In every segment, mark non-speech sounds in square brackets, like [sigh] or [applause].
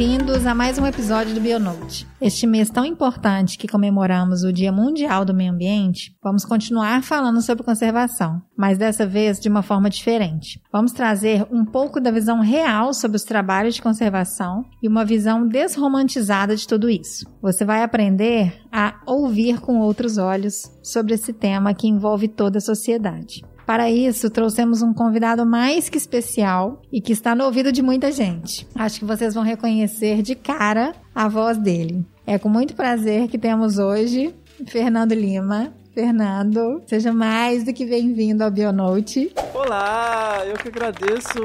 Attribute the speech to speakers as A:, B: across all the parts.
A: Bem-vindos a mais um episódio do Bionote. Este mês tão importante que comemoramos o Dia Mundial do Meio Ambiente, vamos continuar falando sobre conservação, mas dessa vez de uma forma diferente. Vamos trazer um pouco da visão real sobre os trabalhos de conservação e uma visão desromantizada de tudo isso. Você vai aprender a ouvir com outros olhos sobre esse tema que envolve toda a sociedade. Para isso, trouxemos um convidado mais que especial e que está no ouvido de muita gente. Acho que vocês vão reconhecer de cara a voz dele. É com muito prazer que temos hoje Fernando Lima. Fernando, seja mais do que bem-vindo ao Bionote.
B: Olá, eu que agradeço,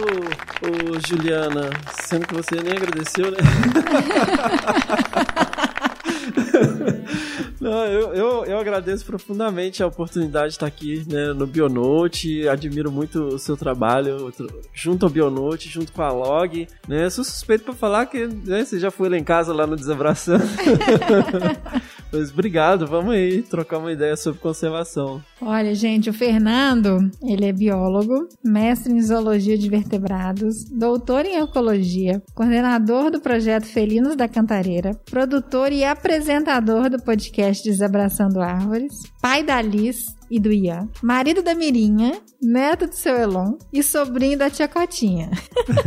B: ô, Juliana, sendo que você nem agradeceu, né? [laughs] Não, eu, eu, eu agradeço profundamente a oportunidade de estar aqui né, no Bionote. Admiro muito o seu trabalho junto ao Bionote, junto com a Log. Né? Sou suspeito para falar que né, você já foi lá em casa lá no Desabraçando. [laughs] Mas obrigado, vamos aí trocar uma ideia sobre conservação.
A: Olha, gente, o Fernando, ele é biólogo, mestre em zoologia de vertebrados, doutor em ecologia, coordenador do projeto Felinos da Cantareira, produtor e apresentador do podcast Desabraçando Árvores, pai da Liz, e do Ian, marido da Mirinha, neto do seu Elon e sobrinho da tia Cotinha.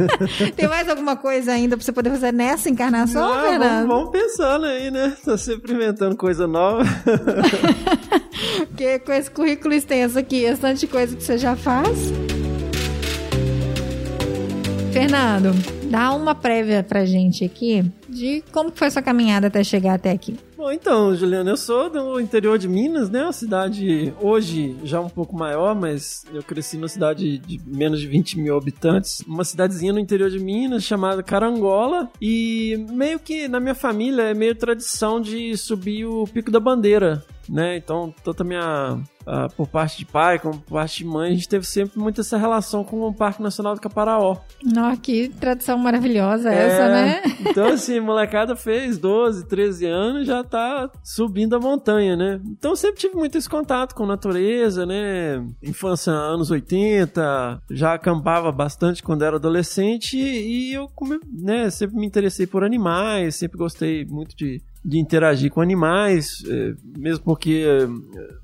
A: [laughs] Tem mais alguma coisa ainda pra você poder fazer nessa encarnação,
B: Não,
A: Fernando?
B: Vamos, vamos pensando aí, né? Tá sempre inventando coisa nova. [laughs]
A: Porque com esse currículo extenso aqui, esse tanto de coisa que você já faz. Fernando, dá uma prévia pra gente aqui de como foi sua caminhada até chegar até aqui.
B: Bom, então, Juliana, eu sou do interior de Minas, né? Uma cidade hoje já um pouco maior, mas eu cresci numa cidade de menos de 20 mil habitantes. Uma cidadezinha no interior de Minas chamada Carangola. E meio que na minha família é meio tradição de subir o Pico da Bandeira, né? Então, toda a minha Uh, por parte de pai, como por parte de mãe, a gente teve sempre muito essa relação com o Parque Nacional do Caparaó.
A: Nossa, que tradição maravilhosa é, essa, né?
B: Então, [laughs] assim, molecada fez 12, 13 anos já tá subindo a montanha, né? Então, sempre tive muito esse contato com natureza, né? Infância anos 80, já acampava bastante quando era adolescente e eu né, sempre me interessei por animais, sempre gostei muito de de interagir com animais, é, mesmo porque é,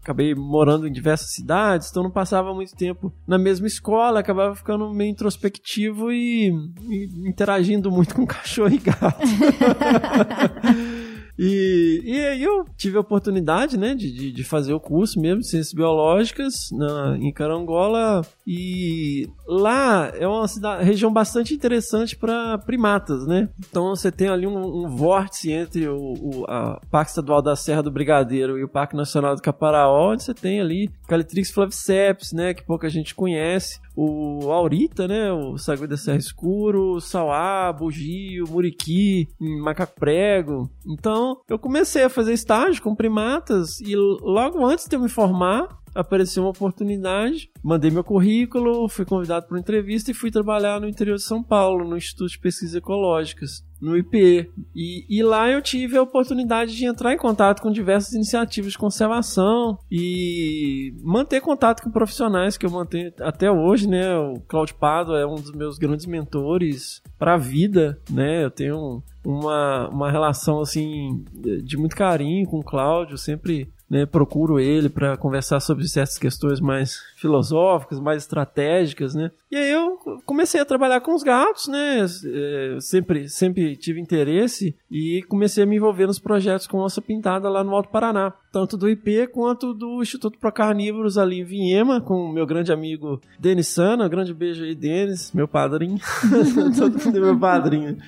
B: acabei morando em diversas cidades, então não passava muito tempo na mesma escola, acabava ficando meio introspectivo e, e interagindo muito com [laughs] cachorro e gato. [laughs] E, e aí eu tive a oportunidade, né, de, de, fazer o curso mesmo de Ciências Biológicas na, em Carangola. E lá é uma cidade, região bastante interessante para primatas, né? Então você tem ali um, um vórtice entre o, o Parque Estadual da Serra do Brigadeiro e o Parque Nacional do Caparaó, onde você tem ali Calitrix flaviceps, né, que pouca gente conhece o Aurita, né? O Sagui da Serra Escuro, o Sauá, Bugio, Muriqui, Macaco Prego. Então, eu comecei a fazer estágio com primatas e logo antes de eu me formar, apareceu uma oportunidade, mandei meu currículo, fui convidado para uma entrevista e fui trabalhar no interior de São Paulo, no Instituto de Pesquisas Ecológicas no IPE. E, e, lá eu tive a oportunidade de entrar em contato com diversas iniciativas de conservação e manter contato com profissionais que eu mantenho até hoje, né? O Claudio Pado é um dos meus grandes mentores para a vida, né? Eu tenho uma, uma relação assim de muito carinho com o Cláudio, sempre né, procuro ele para conversar sobre certas questões mais filosóficas, mais estratégicas, né? E aí eu comecei a trabalhar com os gatos, né? É, sempre, sempre tive interesse e comecei a me envolver nos projetos com onça pintada lá no Alto Paraná, tanto do IP quanto do Instituto Pro Carnívoros ali em Vinhema, com o meu grande amigo Denis Sana. Um grande beijo aí, Denis, meu padrinho. [laughs] Todo mundo é meu padrinho.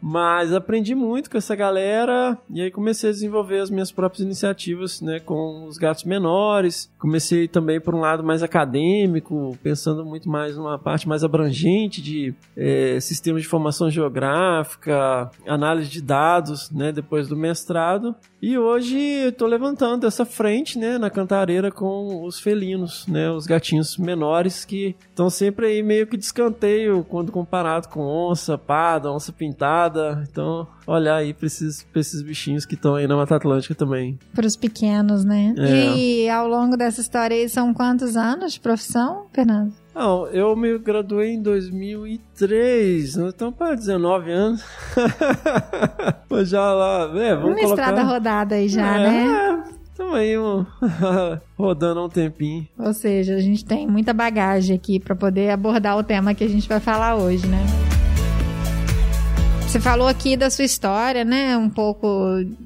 B: Mas aprendi muito com essa galera e aí comecei a desenvolver as minhas próprias iniciativas, né, com os gatos menores. Comecei também por um lado mais acadêmico, pensando muito mais numa parte mais abrangente de é, sistemas de formação geográfica, análise de dados, né, depois do mestrado. E hoje eu tô levantando essa frente, né, na cantareira com os felinos, né, os gatinhos menores que estão sempre aí meio que de escanteio quando comparado com onça, parda, onça pintada. Então, olhar aí pra esses, pra esses bichinhos que estão aí na Mata Atlântica também.
A: Para os pequenos, né?
B: É.
A: E ao longo dessa história aí, são quantos anos de profissão, Fernando?
B: Não, eu me graduei em 2003, né? então para 19 anos. [laughs] Mas já lá, é, vamos
A: Uma
B: colocar...
A: estrada rodada aí já,
B: é,
A: né?
B: É, tamo aí um... [laughs] rodando há um tempinho.
A: Ou seja, a gente tem muita bagagem aqui para poder abordar o tema que a gente vai falar hoje, né? Você falou aqui da sua história, né? Um pouco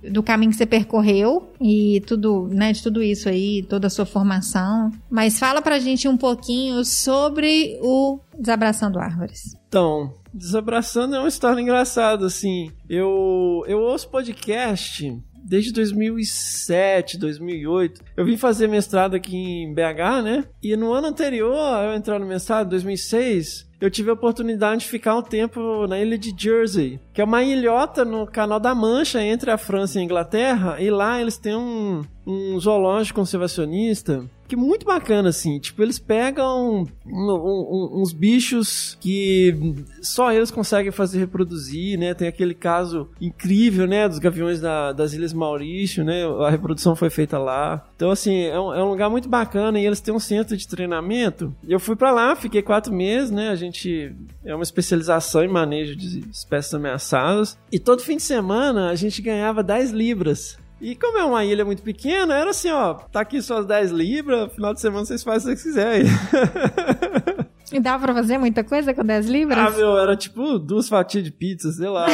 A: do caminho que você percorreu e tudo, né? De tudo isso aí, toda a sua formação. Mas fala pra gente um pouquinho sobre o Desabraçando Árvores.
B: Então, Desabraçando é uma história engraçada, assim. Eu, eu ouço podcast desde 2007, 2008. Eu vim fazer mestrado aqui em BH, né? E no ano anterior eu entrar no mestrado, 2006, eu tive a oportunidade de ficar um tempo na ilha de Jersey, que é uma ilhota no Canal da Mancha entre a França e a Inglaterra, e lá eles têm um, um zoológico conservacionista que é muito bacana, assim. Tipo, eles pegam um- um- uns bichos que só eles conseguem fazer reproduzir, né? Tem aquele caso incrível, né? Dos gaviões da- das Ilhas Maurício, né? A reprodução foi feita lá. Então, assim, é um, é um lugar muito bacana e eles têm um centro de treinamento. Eu fui pra lá, fiquei quatro meses, né? A gente... É uma especialização em manejo de espécies ameaçadas. E todo fim de semana a gente ganhava 10 libras. E como é uma ilha muito pequena, era assim, ó, tá aqui suas 10 libras, final de semana vocês fazem o que vocês quiserem. [laughs]
A: E dava pra fazer muita coisa com 10
B: ah,
A: libras?
B: meu, era tipo duas fatias de pizza, sei lá.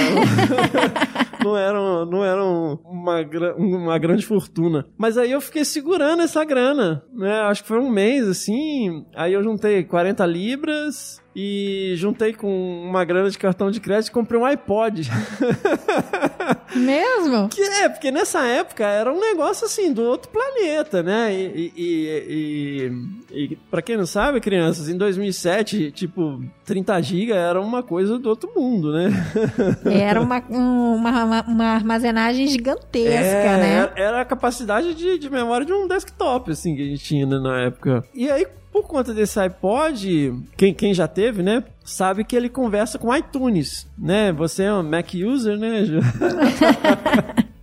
B: [laughs] não eram, não eram uma, uma grande fortuna. Mas aí eu fiquei segurando essa grana, né? Acho que foi um mês, assim. Aí eu juntei 40 libras e juntei com uma grana de cartão de crédito e comprei um iPod. [laughs]
A: Mesmo?
B: Que é, porque nessa época era um negócio assim, do outro planeta, né? E, e, e, e, pra quem não sabe, crianças, em 2007, tipo, 30 GB era uma coisa do outro mundo, né? [laughs]
A: Era uma, um- uma, uma- uma armazenagem gigantesca,
B: É,
A: né?
B: era- Era a capacidade de, de memória de um desktop, assim, que a gente tinha né, na época. E aí, por conta desse iPod, quem, quem já teve, né, sabe que ele conversa com iTunes, né? Você é um Mac user, né? Ju? [laughs]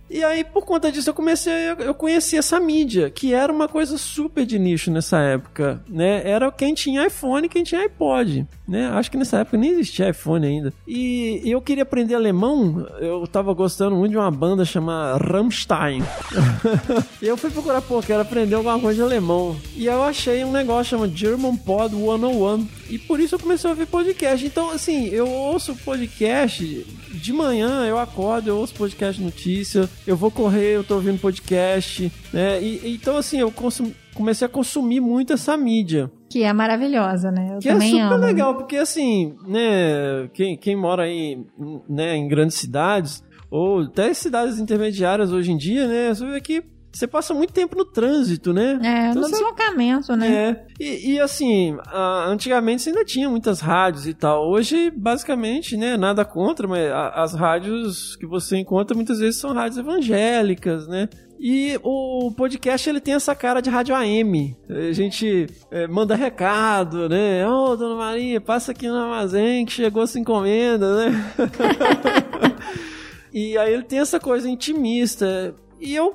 B: E aí, por conta disso, eu comecei, eu- conheci essa mídia, que era uma coisa super de nicho nessa época, né? Era quem tinha iPhone e quem tinha iPod, né? Acho que nessa época nem existia iPhone ainda. E eu queria aprender alemão, eu tava gostando muito de uma banda chamada Rammstein. [laughs] e eu fui procurar, pô, quero aprender alguma coisa de alemão. E eu achei um negócio chamado German Pod 101. E por isso eu comecei a ouvir podcast. Então, assim, eu ouço podcast de manhã, eu acordo, eu ouço podcast notícia, eu vou correr, eu tô ouvindo podcast, né? E, então, assim, eu consum- comecei a consumir muito essa mídia.
A: Que é maravilhosa, né? Eu
B: Que é super
A: amo.
B: legal, porque assim, né, quem, quem mora aí, né, em grandes cidades, ou até cidades intermediárias hoje em dia, né, você vê que você passa muito tempo no trânsito, né?
A: É,
B: Então
A: no
B: você-
A: deslocamento, né?
B: É, e, e assim, a- antigamente você ainda tinha muitas rádios e tal. Hoje, basicamente, né, nada contra, mas a- as rádios que você encontra muitas vezes são rádios evangélicas, né? E o podcast ele tem essa cara de rádio AM. A gente é, manda recado, né? Ô, dona Maria, passa aqui no armazém que chegou essa encomenda, né? [laughs] E aí ele tem essa coisa intimista. E eu,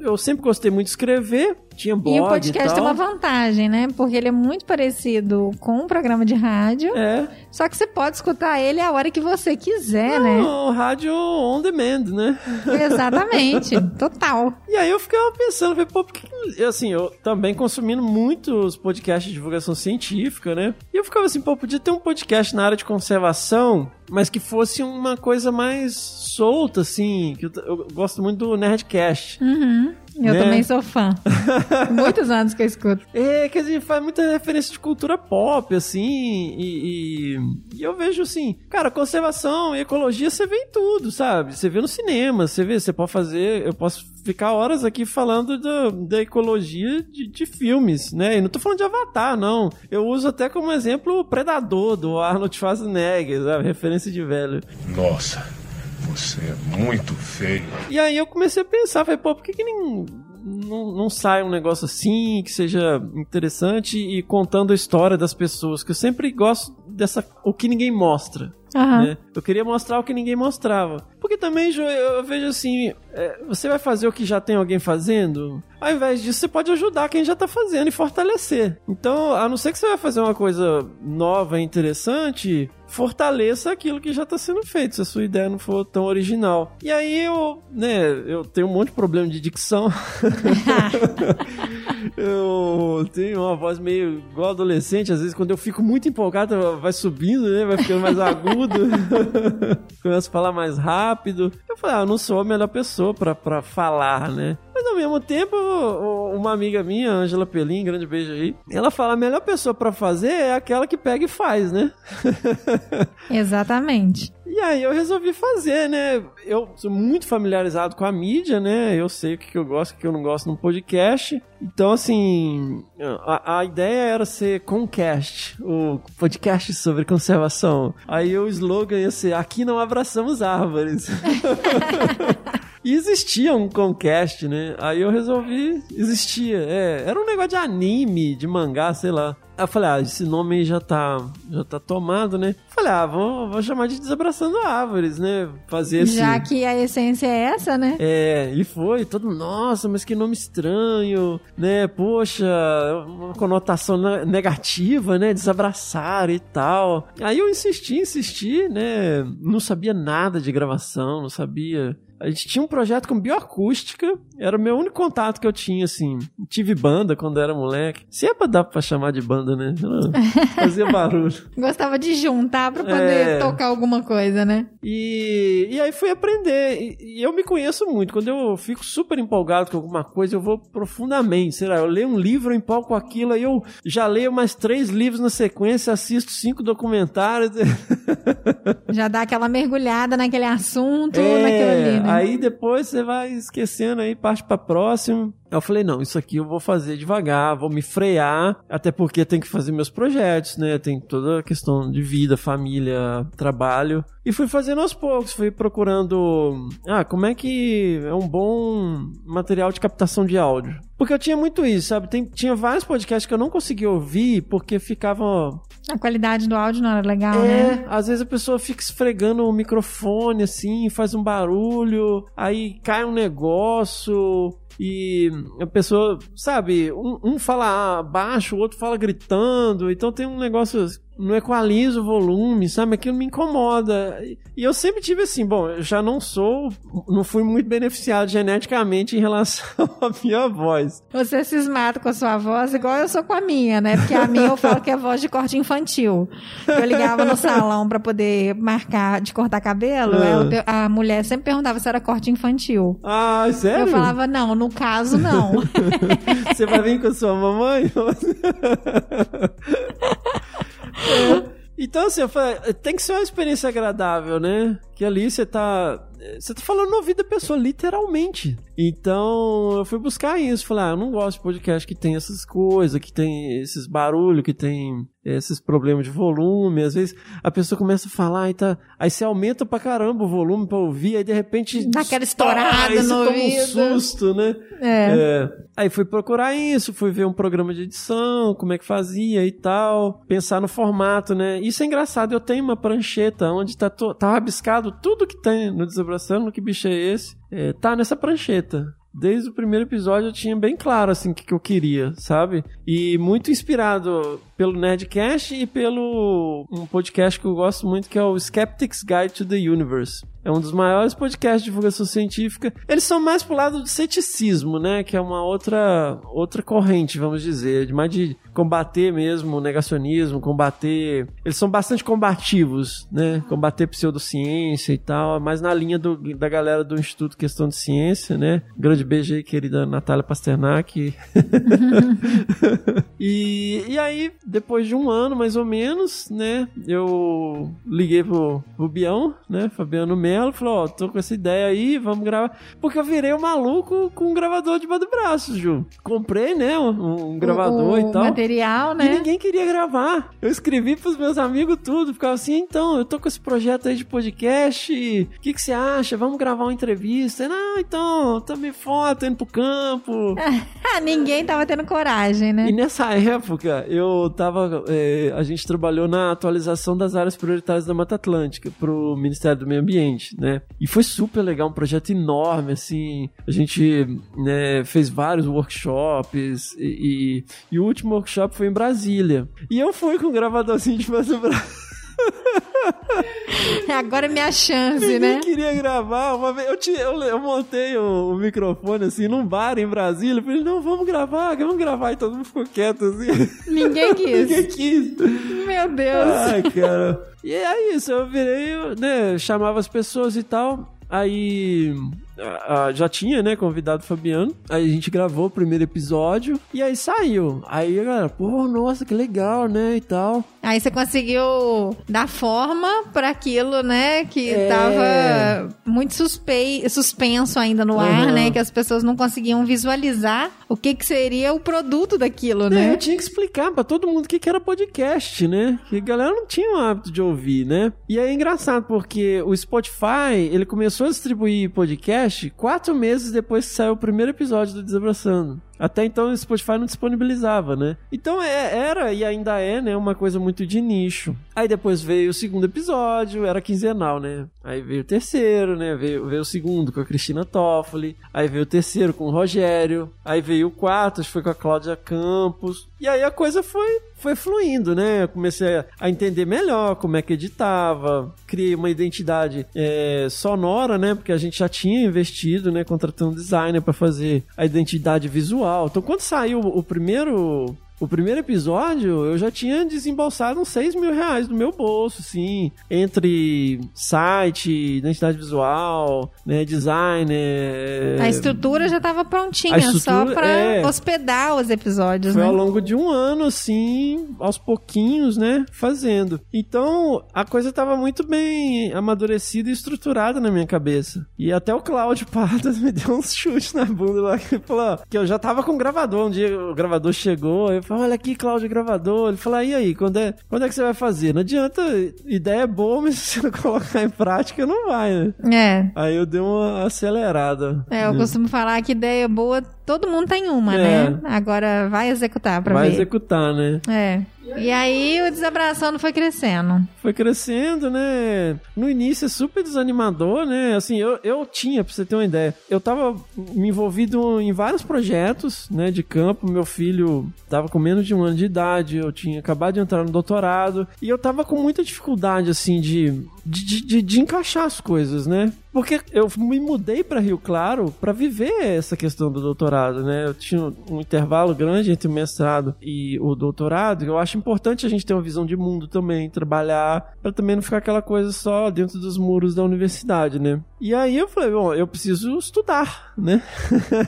B: eu sempre gostei muito de escrever, tinha blog
A: E o podcast tem
B: tal.
A: uma vantagem, né? Porque ele é muito parecido com um programa de rádio,
B: É,
A: só que você pode escutar ele a hora que você quiser, né?
B: o rádio on demand, né?
A: Exatamente, [laughs] total.
B: E aí eu ficava pensando, falei, pô, por que que- assim, eu também consumindo muitos podcasts de divulgação científica, né? E eu ficava assim, pô, podia ter um podcast na área de conservação, mas que fosse uma coisa mais solta, assim, que eu, eu gosto muito do Nerdcast.
A: Uhum. Eu
B: Né?
A: também sou fã. [laughs] Muitos anos que eu escuto.
B: É, que a gente faz muita referência de cultura pop, assim, e, e- e eu vejo assim, cara, conservação e ecologia você vê em tudo, sabe? Você vê no cinema, você vê, você pode fazer, eu posso ficar horas aqui falando da, da ecologia de, de filmes, né? E não tô falando de Avatar, não. Eu uso até como exemplo o Predador, do Arnold Schwarzenegger, sabe? Referência de velho.
C: Nossa, Você é muito feio.
B: E aí eu comecei a pensar, falei, pô, por que, que nem, não, não sai um negócio assim, que seja interessante e contando a história das pessoas, que eu sempre gosto dessa, o que ninguém mostra.
A: Aham.
B: né? Eu queria mostrar o que ninguém mostrava. Porque também, Ju, eu, eu vejo assim, é, você vai fazer o que já tem alguém fazendo, ao invés disso, você pode ajudar quem já tá fazendo e fortalecer. Então, a não ser que você vai fazer uma coisa nova e interessante, fortaleça aquilo que já tá sendo feito, se a sua ideia não for tão original. E aí eu, né, eu tenho um monte de problema de dicção. [laughs] eu tenho uma voz meio igual adolescente, às vezes quando eu fico muito empolgado, vai subindo, né, vai ficando mais agudo. [laughs] Começo a falar mais rápido. Eu falei, ah, eu não sou a melhor pessoa pra falar, né? Mesmo tempo, uma amiga minha, Angela Pelim, grande beijo aí, ela fala: a melhor pessoa pra fazer é aquela que pega e faz, né? [laughs]
A: Exatamente.
B: E aí eu resolvi fazer, né? Eu sou muito familiarizado com a mídia, né? Eu sei o que eu gosto e o que eu não gosto no podcast. Então, assim, a, a ideia era ser Concast, o podcast sobre conservação. Aí o slogan ia ser: Aqui não abraçamos árvores. [laughs] E existia um Concast, né? Aí eu resolvi. Existia. É, era um negócio de anime, de mangá, sei lá. Aí eu falei, ah, esse nome aí já tá, já tá tomado, né? Falei, ah, vou, vou chamar de Desabraçando Árvores, né? Fazer esse.
A: Já que a essência é essa, né?
B: É, e foi, todo, nossa, mas que nome estranho, né? Poxa, uma conotação ne- negativa, né? Desabraçar e tal. Aí eu insisti, insisti, né? Não sabia nada de gravação, não sabia. A gente tinha um projeto com bioacústica, era o meu único contato que eu tinha, assim. Tive banda quando era moleque. Se é pra dar pra chamar de banda, né? [laughs] Fazia barulho.
A: Gostava de juntar pra poder
B: É.
A: tocar alguma coisa, né?
B: E, e aí fui aprender. E, e eu me conheço muito. Quando eu fico super empolgado com alguma coisa, eu vou profundamente. Sei lá, eu leio um livro, eu empolgo com aquilo, aí eu já leio mais três livros na sequência, assisto cinco documentários. [laughs]
A: Já dá aquela mergulhada naquele assunto,
B: É,
A: naquilo ali, né?
B: Aí depois você vai esquecendo aí, parte pra próximo. Eu falei, não, isso aqui eu vou fazer devagar, vou me frear, até porque tem que fazer meus projetos, né? Tem toda a questão de vida, família, trabalho. E fui fazendo aos poucos, fui procurando, ah, como é que é um bom material de captação de áudio. Porque eu tinha muito isso, sabe? Tem- tinha vários podcasts que eu não conseguia ouvir porque ficavam
A: A qualidade do áudio não era legal,
B: é,
A: né?
B: às vezes a pessoa fica esfregando o microfone assim, faz um barulho, aí cai um negócio e a pessoa, sabe, um, um fala baixo, o outro fala gritando, então tem um negócio, não equaliza o volume, sabe? Aquilo me incomoda. E eu sempre tive assim, bom, eu já não sou, não fui muito beneficiado geneticamente em relação [laughs] à minha voz.
A: Você cismado com a sua voz, igual eu sou com a minha, né? Porque a minha eu falo que é voz de corte infantil. Eu ligava no salão pra poder marcar de cortar cabelo,
B: Ah.
A: ela a mulher sempre perguntava se era corte infantil.
B: Ah, sério?
A: Eu falava, não, no caso, não. [laughs]
B: Você vai vir com sua mamãe? É. Então, assim, eu falei, tem que ser uma experiência agradável, né? Que ali você tá. Você tá falando no ouvido da pessoa, literalmente. Então, eu fui buscar isso. Falei, ah, eu não gosto de podcast que tem essas coisas, que tem esses barulhos, que tem esses problemas de volume. Às vezes a pessoa começa a falar e tá. Aí você aumenta pra caramba o volume pra ouvir, aí de repente.
A: Dá aquela estourada
B: aí
A: no
B: toma
A: ouvido.
B: um susto, né?
A: É.
B: É. Aí fui procurar isso, fui ver um programa de edição, como é que fazia e tal, pensar no formato, né? Isso é engraçado, eu tenho uma prancheta onde tá, to- tá rabiscado tudo que tem no Desabraçando, que bicho é esse, é, tá nessa prancheta. Desde o primeiro episódio eu tinha bem claro assim o que, que eu queria, sabe? E muito inspirado pelo Nerdcast e pelo um podcast que eu gosto muito que é o Skeptic's Guide to the Universe. É um dos maiores podcasts de divulgação científica. Eles são mais pro lado do ceticismo, né? Que é uma outra, outra corrente, vamos dizer. De mais de combater mesmo o negacionismo, combater... Eles são bastante combativos, né? Combater pseudociência e tal. É mais na linha do- da galera do Instituto Questão de Ciência, né? Grande beijo aí, querida Natália Pasternak. [laughs] [laughs] e, e aí, depois de um ano, mais ou menos, né? Eu liguei pro, pro Bião, né? Fabiano Melo, falou, ó, tô com essa ideia aí, vamos gravar. Porque eu virei um maluco com um gravador de do braço, Ju. Comprei, né, um, um gravador
A: o,
B: e tal.
A: material,
B: E
A: né?
B: ninguém queria gravar. Eu escrevi pros meus amigos tudo. Ficava assim, então, eu tô com esse projeto aí de podcast. O que, que você acha? Vamos gravar uma entrevista? Não, então, também foto, indo pro campo. [laughs]
A: Ah, ninguém tava tendo coragem, né?
B: E nessa época, eu tava. é, a gente trabalhou na atualização das áreas prioritárias da Mata Atlântica pro Ministério do Meio Ambiente, né? E foi super legal, um projeto enorme, assim. A gente né, fez vários workshops e, e, e o último workshop foi em Brasília. E eu fui com um gravadorzinho de fazer braço. [laughs] [laughs]
A: Agora é minha chance,
B: Ninguém
A: né?
B: queria gravar. Uma vez eu, tinha, eu, eu montei o, o microfone assim num bar em Brasília. Eu Falei, não, vamos gravar, vamos gravar. E todo mundo ficou quieto assim.
A: Ninguém [laughs] quis.
B: Ninguém quis.
A: Meu Deus.
B: Ai, cara. E é isso, eu virei, né, chamava as pessoas e tal. Aí a- a- já tinha, né, convidado o Fabiano. Aí a gente gravou o primeiro episódio e aí saiu. Aí a galera, pô, nossa, que legal, né, e tal.
A: Aí você conseguiu dar forma para aquilo, né? Que
B: É.
A: tava muito suspei, suspenso ainda no ar,
B: Uhum.
A: né? Que as pessoas não conseguiam visualizar o que, que seria o produto daquilo,
B: É,
A: né?
B: eu tinha que explicar pra todo mundo o que, que era podcast, né? Que a galera não tinha o hábito de ouvir, né? E aí é engraçado, porque o Spotify, ele começou a distribuir podcast quatro meses depois que saiu o primeiro episódio do Desabraçando. Até então o Spotify não disponibilizava, né? Então é- era e ainda é, né, uma coisa muito de nicho. Aí depois veio o segundo episódio, era quinzenal, né? Aí veio o terceiro, né? Veio, veio o segundo com a Cristina Toffoli. Aí veio o terceiro com o Rogério. Aí veio o quarto, foi com a Cláudia Campos. E aí a coisa foi, foi fluindo, né? Eu comecei a- a entender melhor como é que editava. Criei uma identidade é, sonora, né? Porque a gente já tinha investido, né? Contratando um designer para fazer a identidade visual. Então quando saiu o primeiro o primeiro episódio, eu já tinha desembolsado uns 6 mil reais no meu bolso, assim, entre site, identidade visual, né, designer.
A: A estrutura já tava prontinha, só pra
B: é.
A: hospedar os episódios,
B: Foi
A: né?
B: ao longo de um ano, assim, aos pouquinhos, né, fazendo. Então, a coisa tava muito bem amadurecida e estruturada na minha cabeça. E até o Cláudio [laughs] Pardas me deu uns chutes na bunda lá, que falou que eu já tava com o gravador. Um dia o gravador chegou, eu falei, olha aqui, Cláudio, gravador. Ele falou, e aí, quando é, quando é que você vai fazer? Não adianta, ideia é boa, mas [laughs] se você não colocar em prática, não vai, né?
A: É.
B: Aí eu dei uma acelerada.
A: É, eu costumo falar que ideia boa, todo mundo tem uma,
B: É.
A: né? Agora vai executar pra
B: Vai
A: ver.
B: executar, né?
A: É. E aí o desabraçando foi crescendo.
B: foi crescendo, né? No início é super desanimador, né? Assim, eu, eu tinha, pra você ter uma ideia, eu tava me envolvido em vários projetos, né, de campo. Meu filho tava com menos de um ano de idade, eu tinha acabado de entrar no doutorado, e eu tava com muita dificuldade, assim, de, de, de, de encaixar as coisas, né? Porque eu me mudei para Rio Claro para viver essa questão do doutorado, né? Eu tinha um intervalo grande entre o mestrado e o doutorado. Eu acho importante a gente ter uma visão de mundo também, trabalhar para também não ficar aquela coisa só dentro dos muros da universidade, né? E aí eu falei, bom, eu preciso estudar, né?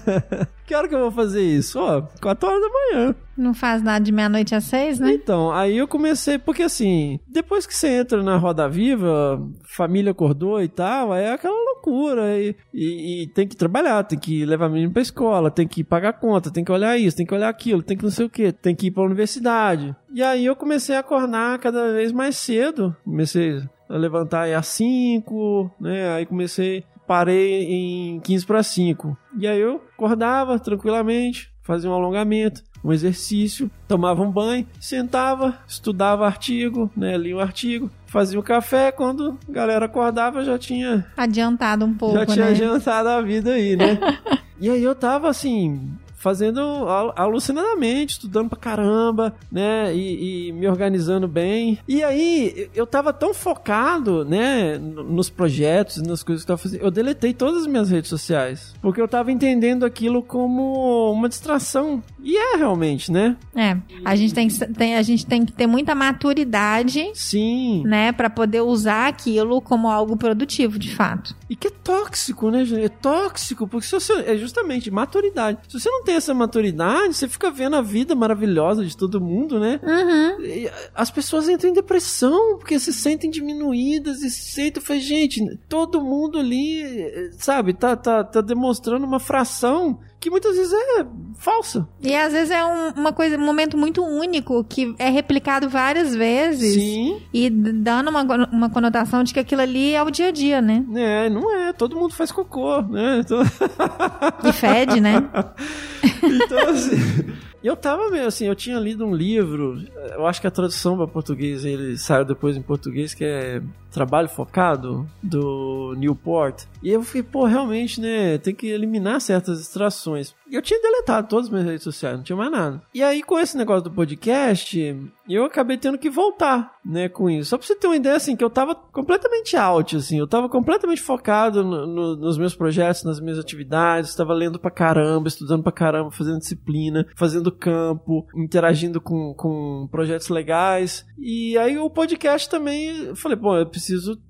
B: [laughs] que hora que eu vou fazer isso? Ó, 4 horas da manhã.
A: Não faz nada de meia-noite às seis, né?
B: Então, aí eu comecei, porque assim, depois que você entra na roda viva, família acordou e tal, é aquela loucura. E, e- e tem que trabalhar, tem que levar menino pra escola, tem que pagar conta, tem que olhar isso, tem que olhar aquilo, tem que não sei o que, tem que ir pra universidade. E aí eu comecei a acordar cada vez mais cedo. Comecei a levantar aí às 5, né? Aí comecei, parei em 15 para 5. E aí eu acordava tranquilamente, fazia um alongamento, um exercício, tomava um banho, sentava, estudava artigo, né, lia o artigo, fazia o café, quando a galera acordava eu já tinha
A: Adiantado um pouco,
B: já tinha
A: né?
B: adiantado a vida aí, né? [laughs] e aí eu tava assim, fazendo al- alucinadamente, estudando pra caramba, né? E, e me organizando bem. E aí eu tava tão focado, né? Nos projetos, nas coisas que eu tava fazendo. Eu deletei todas as minhas redes sociais. Porque eu tava entendendo aquilo como uma distração. E é realmente, né?
A: É, a gente tem, que- tem- a gente tem que ter muita maturidade,
B: Sim.
A: né, Pra poder usar aquilo como algo produtivo, de fato.
B: E que é tóxico, né, gente? É tóxico, porque se você. É justamente maturidade. Se você não tem tem essa maturidade, você fica vendo a vida maravilhosa de todo mundo, né?
A: Uhum.
B: As pessoas entram em depressão porque se sentem diminuídas e se sentem. Gente, todo mundo ali, eh, sabe, tá, tá, tá demonstrando uma fração que muitas vezes é falsa.
A: E às vezes é um, uma coisa, um momento muito único que é replicado várias vezes.
B: Sim.
A: E dando uma, uma conotação de que aquilo ali é o dia a dia, né?
B: É, não é. Todo mundo faz cocô, né? [laughs] Então,
A: E fede, né? [laughs]
B: então assim. Eu tava meio assim, eu tinha lido um livro, eu acho que a tradução para português ele saiu depois em português, que é Trabalho Focado, do Newport. E eu fiquei, pô, realmente, né, tem que eliminar certas distrações. E eu tinha deletado todas as minhas redes sociais, não tinha mais nada. E aí, com esse negócio do podcast, eu acabei tendo que voltar, né, com isso. Só pra você ter uma ideia, assim, que eu tava completamente out, assim, eu tava completamente focado no- no- nos meus projetos, nas minhas atividades, tava lendo pra caramba, estudando pra caramba, fazendo disciplina, fazendo campo, interagindo com, com projetos legais. E aí o podcast também, eu falei, bom, eu preciso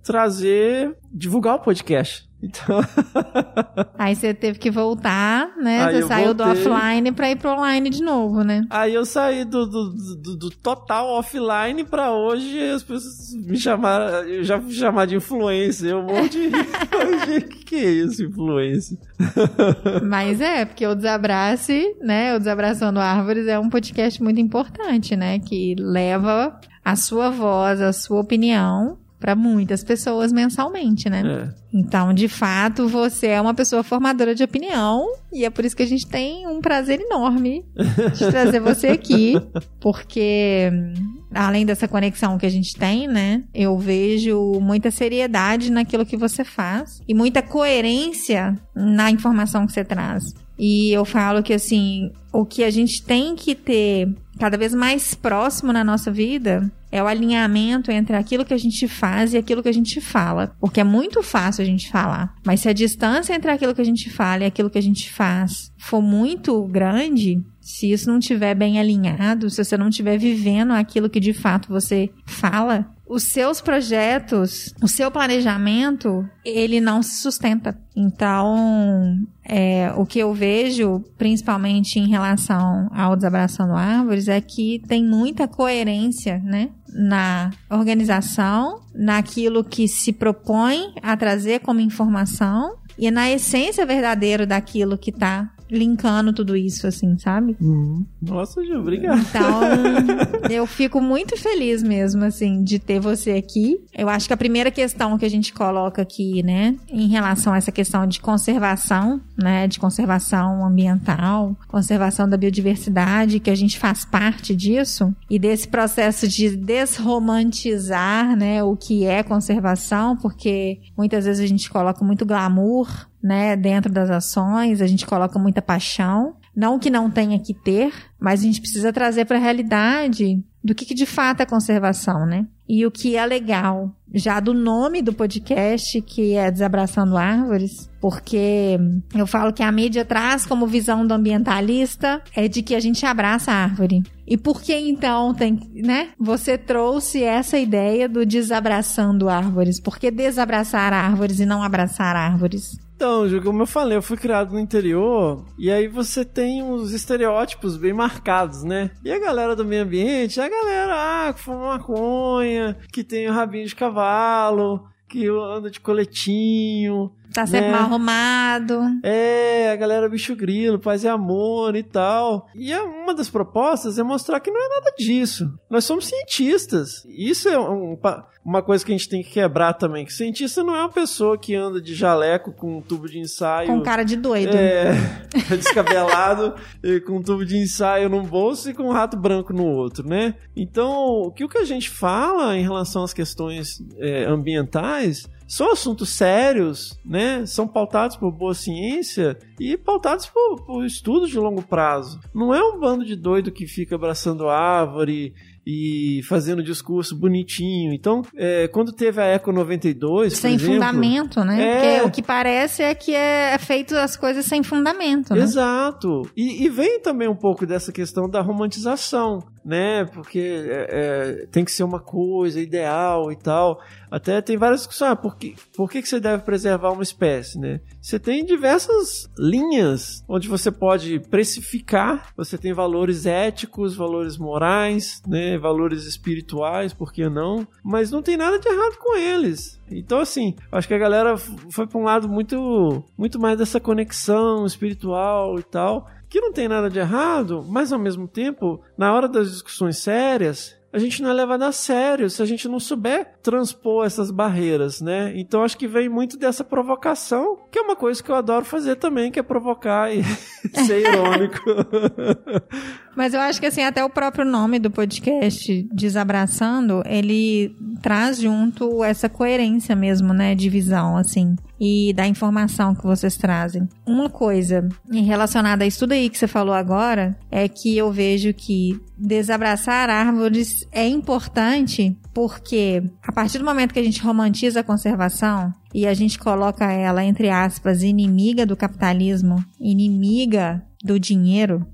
B: trazer, divulgar o podcast. Então, [laughs]
A: Aí você teve que voltar, né?
B: Aí
A: você
B: eu
A: saiu do
B: voltei.
A: offline pra ir pro online de novo, né?
B: Aí eu saí do, do, do- do total offline pra hoje as pessoas me chamaram, eu já fui chamar de influencer, um monte de... [laughs] O que, que é isso, influencer? [laughs]
A: Mas é, porque o Desabrace, né? O Desabraçando Árvores é um podcast muito importante, né? Que leva a sua voz, a sua opinião pra muitas pessoas mensalmente, né?
B: É.
A: Então, de fato, você é uma pessoa formadora de opinião e é por isso que a gente tem um prazer enorme de trazer [laughs] você aqui, porque além dessa conexão que a gente tem, né, eu vejo muita seriedade naquilo que você faz e muita coerência na informação que você traz. E eu falo que assim, o que a gente tem que ter cada vez mais próximo na nossa vida é o alinhamento entre aquilo que a gente faz e aquilo que a gente fala. Porque é muito fácil a gente falar. Mas se a distância entre aquilo que a gente fala e aquilo que a gente faz for muito grande, se isso não estiver bem alinhado, se você não estiver vivendo aquilo que de fato você fala, os seus projetos, o seu planejamento, ele não se sustenta. Então, é, o que eu vejo, principalmente em relação ao Desabraçando Árvores, é que tem muita coerência, né? Na organização, naquilo que se propõe a trazer como informação e na essência verdadeira daquilo que tá linkando tudo isso, assim, sabe?
B: Nossa, Ju, obrigado.
A: Então, [laughs] eu fico muito feliz mesmo, assim, de ter você aqui. Eu acho que a primeira questão que a gente coloca aqui, né, em relação a essa questão de conservação, né, de conservação ambiental, conservação da biodiversidade, que a gente faz parte disso, e desse processo de desromantizar, né, o que é conservação, porque muitas vezes a gente coloca muito glamour, né, dentro das ações, a gente coloca muita paixão. Não que não tenha que ter, mas a gente precisa trazer para a realidade do que, que de fato é conservação, né? E o que é legal, já do nome do podcast, que é Desabraçando Árvores, porque eu falo que a mídia traz como visão do ambientalista é de que a gente abraça a árvore. E por que então tem, né? Você trouxe essa ideia do desabraçando árvores. Por que desabraçar árvores e não abraçar árvores?
B: Então, como eu falei, eu fui criado no interior e aí você tem uns estereótipos bem marcados, né? E a galera do meio ambiente, a galera ah, que fuma maconha, que tem o rabinho de cavalo, que anda de coletinho.
A: Tá sempre
B: né?
A: mal arrumado.
B: É, a galera bicho grilo, paz e amor e tal. E é uma das propostas é mostrar que não é nada disso. Nós somos cientistas. Isso é um uma coisa que a gente tem que quebrar também. Que cientista não é uma pessoa que anda de jaleco com um tubo de ensaio.
A: Com cara de doido.
B: É, [laughs] descabelado, [laughs] e com um tubo de ensaio num bolso e com um rato branco no outro, né? Então, o que o que a gente fala em relação às questões é, ambientais são assuntos sérios, né? São pautados por boa ciência e pautados por, por estudos de longo prazo. Não é um bando de doido que fica abraçando árvore e fazendo discurso bonitinho. Então, é, quando teve a Eco 92, por
A: Sem
B: exemplo,
A: fundamento, né?
B: É.
A: Porque o que parece é que é feito as coisas sem fundamento, né?
B: Exato. E, e vem também um pouco dessa questão da romantização. Né? Porque é, é, tem que ser uma coisa ideal e tal. Até tem várias discussões. Ah, por, que, por que, que você deve preservar uma espécie, né? Você tem diversas linhas onde você pode precificar, você tem valores éticos, valores morais, né? Valores espirituais, por que não? Mas não tem nada de errado com eles. Então, assim, acho que a galera foi para um lado muito, muito mais dessa conexão espiritual e tal que não tem nada de errado, mas ao mesmo tempo, na hora das discussões sérias, a gente não é levado a sério se a gente não souber transpor essas barreiras, né? Então acho que vem muito dessa provocação, que é uma coisa que eu adoro fazer também, que é provocar e [laughs] ser [laughs] irônico.
A: Mas eu acho que assim, até o próprio nome do podcast, Desabraçando, ele traz junto essa coerência mesmo, né, de visão, assim, e da informação que vocês trazem. Uma coisa relacionada a isso tudo aí que você falou agora, é que eu vejo que desabraçar árvores é importante porque a partir do momento que a gente romantiza a conservação e a gente coloca ela, entre aspas, inimiga do capitalismo, inimiga do dinheiro,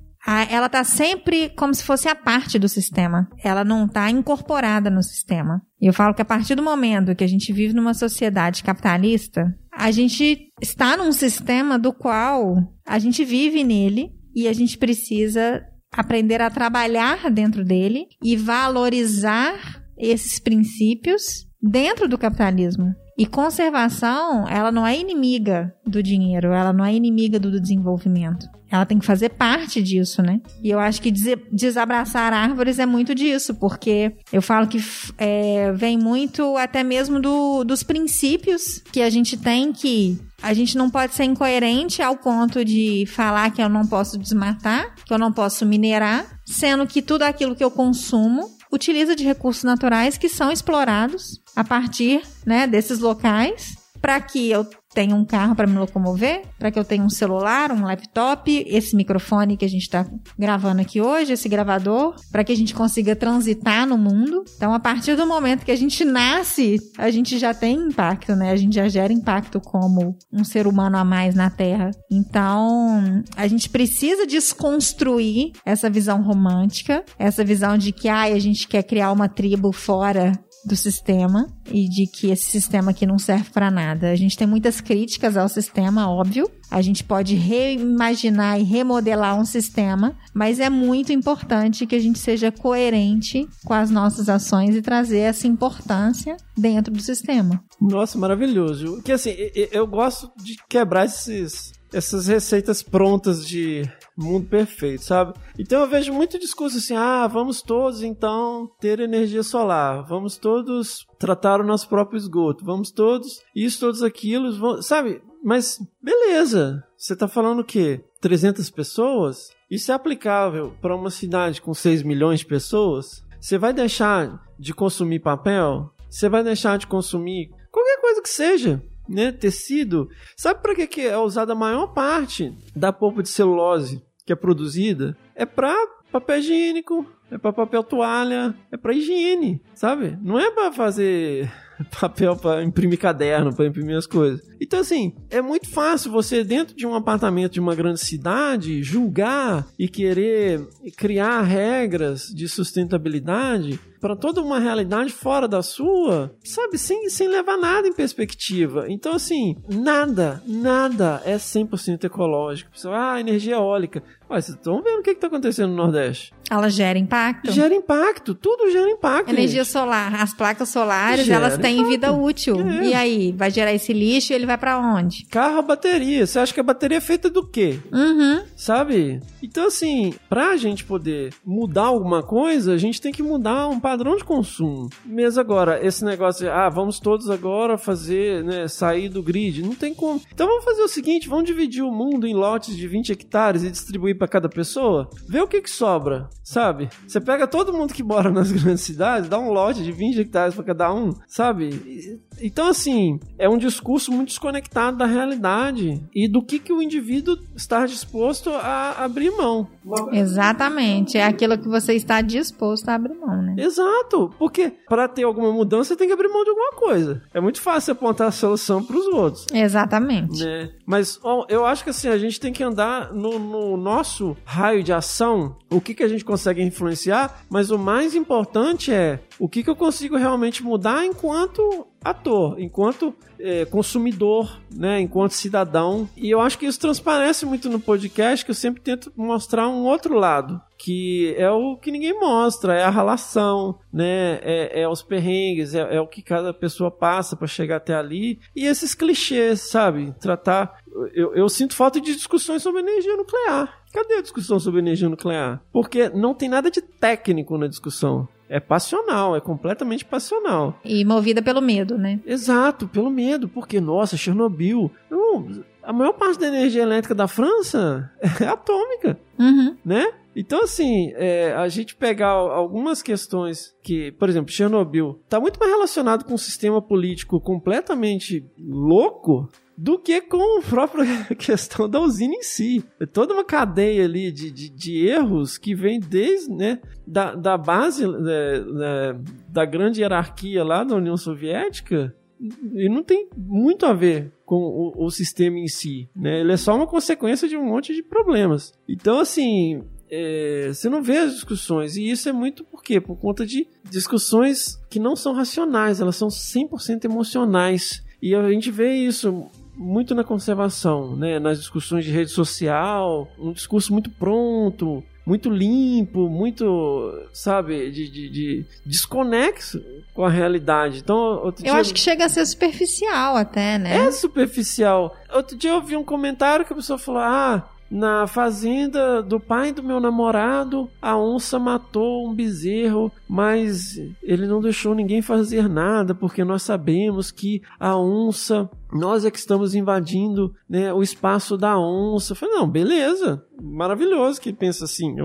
A: ela está sempre como se fosse a parte do sistema. Ela não está incorporada no sistema. E eu falo que a partir do momento que a gente vive numa sociedade capitalista, a gente está num sistema do qual a gente vive nele e a gente precisa aprender a trabalhar dentro dele e valorizar esses princípios dentro do capitalismo. E conservação, ela não é inimiga do dinheiro, ela não é inimiga do desenvolvimento. Ela tem que fazer parte disso, né? E eu acho que desabraçar árvores é muito disso, porque eu falo que é, vem muito até mesmo do, dos princípios que a gente tem que a gente não pode ser incoerente ao ponto de falar que eu não posso desmatar, que eu não posso minerar, sendo que tudo aquilo que eu consumo utiliza de recursos naturais que são explorados a partir né, desses locais para que eu tenha um carro para me locomover, para que eu tenha um celular, um laptop, esse microfone que a gente está gravando aqui hoje, esse gravador, para que a gente consiga transitar no mundo. Então, a partir do momento que a gente nasce, a gente já tem impacto, né? A gente já gera impacto como um ser humano a mais na Terra. Então, a gente precisa desconstruir essa visão romântica, essa visão de que ah, a gente quer criar uma tribo fora do sistema e de que esse sistema aqui não serve para nada. A gente tem muitas críticas ao sistema, óbvio. A gente pode reimaginar e remodelar um sistema, mas é muito importante que a gente seja coerente com as nossas ações e trazer essa importância dentro do sistema.
B: Nossa, maravilhoso. Porque assim, eu gosto de quebrar esses essas receitas prontas de mundo perfeito, sabe? Então eu vejo muito discurso assim: ah, vamos todos então ter energia solar, vamos todos tratar o nosso próprio esgoto, vamos todos isso, todos aquilo, vamos... sabe? Mas beleza, você tá falando o quê? 300 pessoas? Isso é aplicável para uma cidade com 6 milhões de pessoas? Você vai deixar de consumir papel? Você vai deixar de consumir qualquer coisa que seja? né, tecido, sabe para que, que é usada a maior parte da polpa de celulose que é produzida? É para papel higiênico, é para papel toalha, é para higiene, sabe? Não é para fazer [laughs] papel para imprimir caderno, para imprimir as coisas. Então, assim, é muito fácil você, dentro de um apartamento de uma grande cidade, julgar e querer criar regras de sustentabilidade para toda uma realidade fora da sua, sabe, sem, sem levar nada em perspectiva. Então, assim, nada, nada é 100% ecológico. Ah, energia eólica. Ué, vocês estão vendo o que está acontecendo no Nordeste?
A: Ela gera impacto?
B: Gera impacto, tudo gera impacto.
A: Energia gente. solar, as placas solares, gera elas têm impacto. vida útil. É. E aí, vai gerar esse lixo e ele vai para onde?
B: Carro a bateria. Você acha que a bateria é feita do quê?
A: Uhum.
B: Sabe? Então, assim, pra gente poder mudar alguma coisa, a gente tem que mudar um padrão de consumo. Mesmo agora, esse negócio de, ah, vamos todos agora fazer, né, sair do grid. Não tem como. Então vamos fazer o seguinte, vamos dividir o mundo em lotes de 20 hectares e distribuir para cada pessoa? Vê o que que sobra, sabe? Você pega todo mundo que mora nas [laughs] grandes cidades, dá um lote de 20 hectares para cada um, sabe? Então, assim, é um discurso muito desconectado da realidade e do que, que o indivíduo está disposto a abrir mão.
A: Exatamente. É aquilo que você está disposto a abrir mão, né?
B: Exatamente Exato, porque para ter alguma mudança você tem que abrir mão de alguma coisa. É muito fácil apontar a solução para os outros.
A: Exatamente.
B: Né? Mas ó, eu acho que assim, a gente tem que andar no, no nosso raio de ação, o que, que a gente consegue influenciar, mas o mais importante é o que, que eu consigo realmente mudar enquanto ator, enquanto é, consumidor, né, enquanto cidadão. E eu acho que isso transparece muito no podcast, que eu sempre tento mostrar um outro lado, que é o que ninguém mostra, é a relação, né, é, é os perrengues, é, é, o que cada pessoa passa para chegar até ali e esses clichês, sabe? Tratar. Eu, eu sinto falta de discussões sobre energia nuclear. Cadê a discussão sobre energia nuclear? Porque não tem nada de técnico na discussão. É passional, é completamente passional.
A: E movida pelo medo, né?
B: Exato, pelo medo, porque, nossa, Chernobyl. Não, a maior parte da energia elétrica da França [laughs] é atômica,
A: Uhum.
B: né? Então, assim, é, a gente pegar algumas questões que, por exemplo, Chernobyl está muito mais relacionado com um sistema político completamente louco do que com a própria [laughs] questão da usina em si. É toda uma cadeia ali de, de, de erros que vem desde, né, da, da base né, né, da grande hierarquia lá da União Soviética e não tem muito a ver com o, o, sistema em si, né? Ele é só uma consequência de um monte de problemas. Então, assim, é, você não vê as discussões. E isso é muito por quê? Por conta de discussões que não são racionais, elas são 100% emocionais. E a gente vê isso muito na conservação, né? Nas discussões de rede social, um discurso muito pronto, muito limpo, muito, sabe, de, de, de desconexo com a realidade. Então,
A: eu dia... acho que chega a ser superficial até, né?
B: É superficial. Outro dia eu vi um comentário que a pessoa falou: ah, na fazenda do pai do meu namorado, a onça matou um bezerro, mas ele não deixou ninguém fazer nada, porque nós sabemos que a onça, nós é que estamos invadindo né, o espaço da onça. Eu falei, não, beleza, maravilhoso que pensa assim.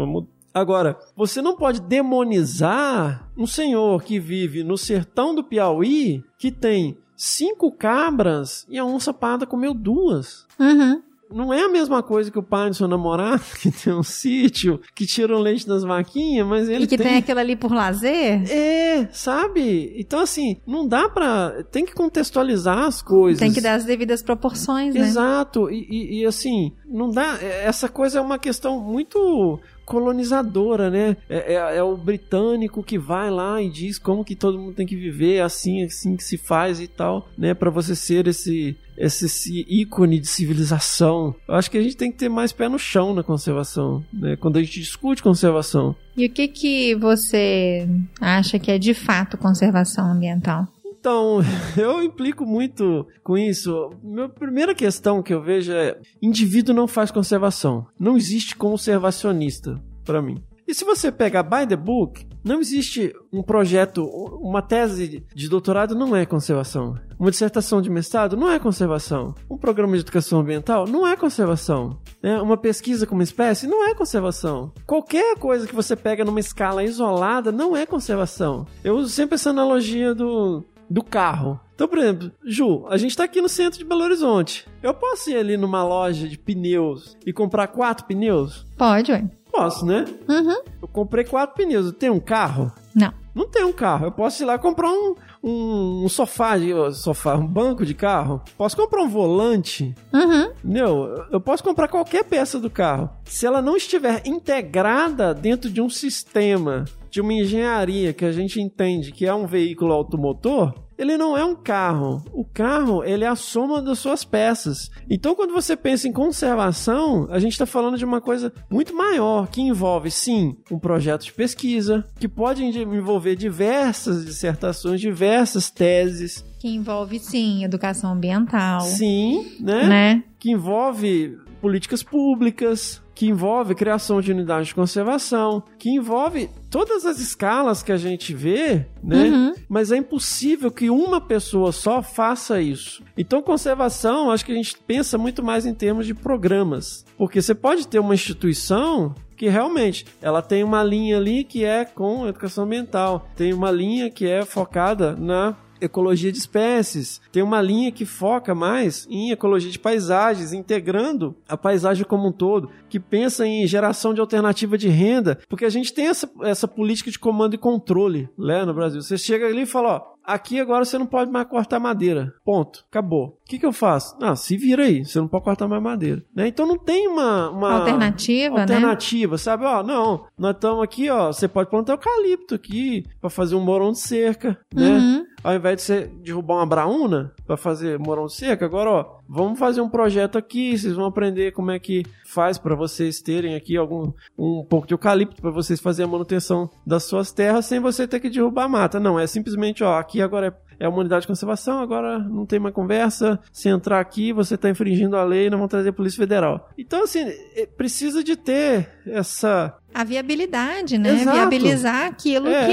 B: Agora, você não pode demonizar um senhor que vive no sertão do Piauí, que tem cinco cabras e a onça parda comeu duas.
A: Uhum
B: não é a mesma coisa que o pai do seu namorado, [laughs] que tem um sítio, que tira o leite das vaquinhas, mas ele
A: E que
B: tem...
A: tem aquilo ali por lazer?
B: É, sabe? Então, assim, não dá pra... Tem que contextualizar as coisas.
A: Tem que dar as devidas proporções, né?
B: Exato. E, e, e assim, não dá... Essa coisa é uma questão muito colonizadora, né? É, é, é, o britânico que vai lá e diz como que todo mundo tem que viver, assim, assim que se faz e tal, né? Para você ser esse, esse, esse, ícone de civilização. Eu acho que a gente tem que ter mais pé no chão na conservação, né? Quando a gente discute conservação.
A: E o que que você acha que é de fato conservação ambiental?
B: Então, [laughs] eu implico muito com isso. Minha primeira questão que eu vejo é: indivíduo não faz conservação. Não existe conservacionista para mim. E se você pegar by the book, não existe um projeto, uma tese de doutorado não é conservação. Uma dissertação de mestrado não é conservação. Um programa de educação ambiental não é conservação. Né? Uma pesquisa com uma espécie não é conservação. Qualquer coisa que você pega numa escala isolada não é conservação. Eu uso sempre essa analogia do, do carro. Então, por exemplo, Ju, a gente tá aqui no centro de Belo Horizonte. Eu posso ir ali numa loja de pneus e comprar quatro pneus?
A: Pode, ué.
B: Posso, né?
A: Uhum.
B: Eu comprei quatro pneus. Eu tenho um carro?
A: Não.
B: Não tenho um carro. Eu posso ir lá comprar um, um, um sofá, de, sofá, um banco de carro. Posso comprar um volante.
A: Uhum.
B: Entendeu? Eu posso comprar qualquer peça do carro. Se ela não estiver integrada dentro de um sistema, de uma engenharia que a gente entende que é um veículo automotor, ele não é um carro. O carro, ele é a soma das suas peças. Então, quando você pensa em conservação, a gente está falando de uma coisa muito maior, que envolve, sim, um projeto de pesquisa, que pode envolver diversas dissertações, diversas teses.
A: Que envolve, sim, educação ambiental.
B: Sim, né?
A: né?
B: Que envolve políticas públicas, que envolve criação de unidades de conservação, que envolve todas as escalas que a gente vê, né?
A: Uhum.
B: Mas é impossível que uma pessoa só faça isso. Então, conservação, acho que a gente pensa muito mais em termos de programas, porque você pode ter uma instituição que realmente ela tem uma linha ali que é com educação ambiental, tem uma linha que é focada na ecologia de espécies. Tem uma linha que foca mais em ecologia de paisagens, integrando a paisagem como um todo, que pensa em geração de alternativa de renda, porque a gente tem essa, essa política de comando e controle né, no Brasil. Você chega ali e fala, ó, aqui agora você não pode mais cortar madeira. Ponto. Acabou. O que, que eu faço? Ah, se vira aí. Você não pode cortar mais madeira. Né? Então não tem uma, uma
A: alternativa,
B: alternativa, né? sabe? Ó, não, nós estamos aqui, ó. Você pode plantar eucalipto aqui para fazer um morão de cerca, né? Uhum. Ao invés de você derrubar uma braúna para fazer morão cerca, agora, ó, vamos fazer um projeto aqui. Vocês vão aprender como é que faz para vocês terem aqui algum um pouco de eucalipto para vocês fazerem a manutenção das suas terras sem você ter que derrubar a mata. Não, é simplesmente, ó, aqui agora é é uma unidade de conservação, agora não tem mais conversa. Se entrar aqui, você está infringindo a lei, não vão trazer a Polícia Federal. Então, assim, é, precisa de ter essa
A: a viabilidade, né? Exato. Viabilizar aquilo é.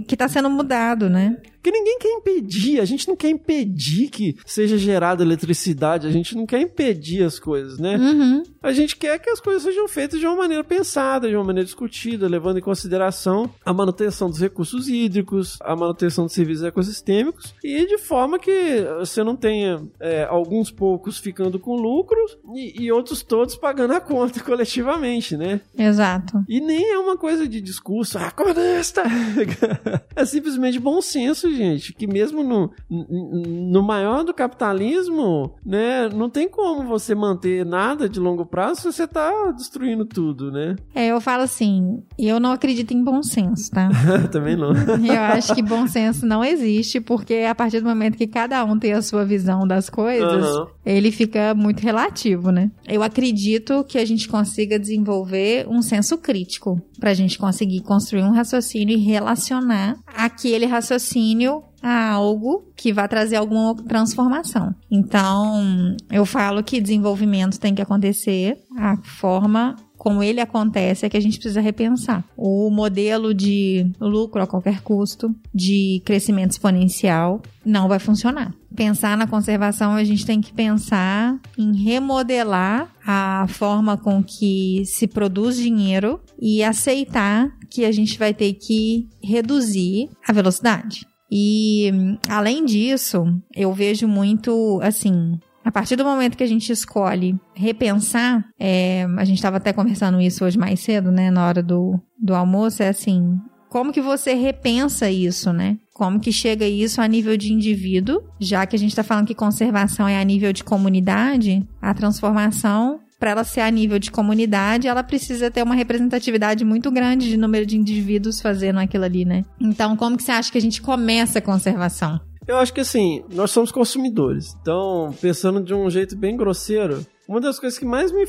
A: que está sendo mudado, né?
B: Porque ninguém quer impedir, a gente não quer impedir que seja gerada eletricidade, a gente não quer impedir as coisas, né? Uhum. A gente quer que as coisas sejam feitas de uma maneira pensada, de uma maneira discutida, levando em consideração a manutenção dos recursos hídricos, a manutenção dos serviços ecossistêmicos e de forma que você não tenha é, alguns poucos ficando com lucros e, e, outros todos pagando a conta [laughs] coletivamente, né?
A: Exato.
B: E nem é uma coisa de discurso, ah, comunista! [laughs] é simplesmente bom senso, gente, que mesmo no, no maior do capitalismo, né, não tem como você manter nada de longo prazo se você tá destruindo tudo, né?
A: É, eu falo assim, eu não acredito em bom senso, tá? [laughs]
B: Também não. [laughs]
A: eu acho que bom senso não existe, porque a partir do momento que cada um tem a sua visão das coisas, uhum. ele fica muito relativo, né? Eu acredito que a gente consiga desenvolver um senso crítico para a gente conseguir construir um raciocínio e relacionar aquele raciocínio a algo que vai trazer alguma transformação. Então, eu falo que desenvolvimento tem que acontecer, a forma como ele acontece é que a gente precisa repensar. O modelo de lucro a qualquer custo, de crescimento exponencial, não vai funcionar. Pensar na conservação, a gente tem que pensar em remodelar a forma com que se produz dinheiro e aceitar que a gente vai ter que reduzir a velocidade. E além disso, eu vejo muito assim, a partir do momento que a gente escolhe repensar, é, a gente estava até conversando isso hoje mais cedo, né, na hora do, do almoço, é assim, como que você repensa isso, né? Como que chega isso a nível de indivíduo, já que a gente está falando que conservação é a nível de comunidade, a transformação para ela ser a nível de comunidade, ela precisa ter uma representatividade muito grande de número de indivíduos fazendo aquilo ali, né? Então, como que você acha que a gente começa a conservação?
B: Eu acho que assim, nós somos consumidores. Então, pensando de um jeito bem grosseiro, uma das coisas que mais me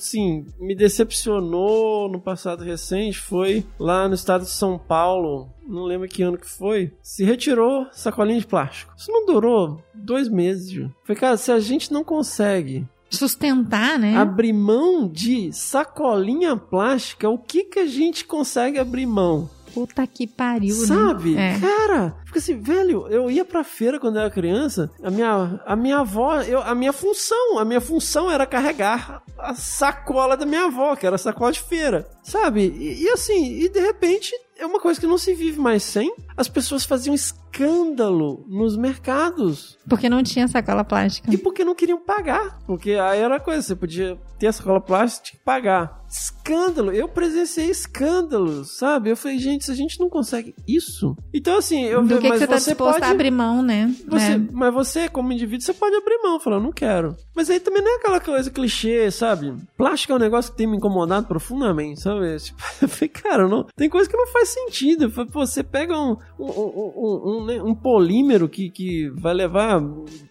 B: sim, me decepcionou no passado recente foi lá no estado de São Paulo, não lembro que ano que foi, se retirou sacolinha de plástico. Isso não durou dois meses, viu? Foi, cara, se a gente não consegue
A: sustentar, né?
B: Abrir mão de sacolinha plástica, o que que a gente consegue abrir mão?
A: Puta que pariu,
B: né? Sabe? Né? É. Cara, fica assim, velho, eu ia pra feira quando eu era criança, a minha, a minha avó, eu, a minha função, a minha função era carregar a sacola da minha avó, que era a sacola de feira, sabe? E, e assim, e de repente é uma coisa que não se vive mais sem. As pessoas faziam escândalo nos mercados.
A: Porque não tinha sacola plástica.
B: E porque não queriam pagar. Porque aí era a coisa, você podia ter a sacola plástica e pagar. Escândalo. Eu presenciei escândalos, sabe? Eu falei, gente, se a gente não consegue isso. Então, assim, eu
A: Do que,
B: mas
A: que você tá disposto pode... a abrir mão, né?
B: Você, é. Mas você, como indivíduo, você pode abrir mão, falar, não quero. Mas aí também não é aquela coisa clichê, sabe? Plástico é um negócio que tem me incomodado profundamente, sabe? [laughs] Tipo, eu falei, cara, não, tem coisa que não faz sentido. Falei, Pô, você pega um, um, um, um, né, um polímero que, que vai levar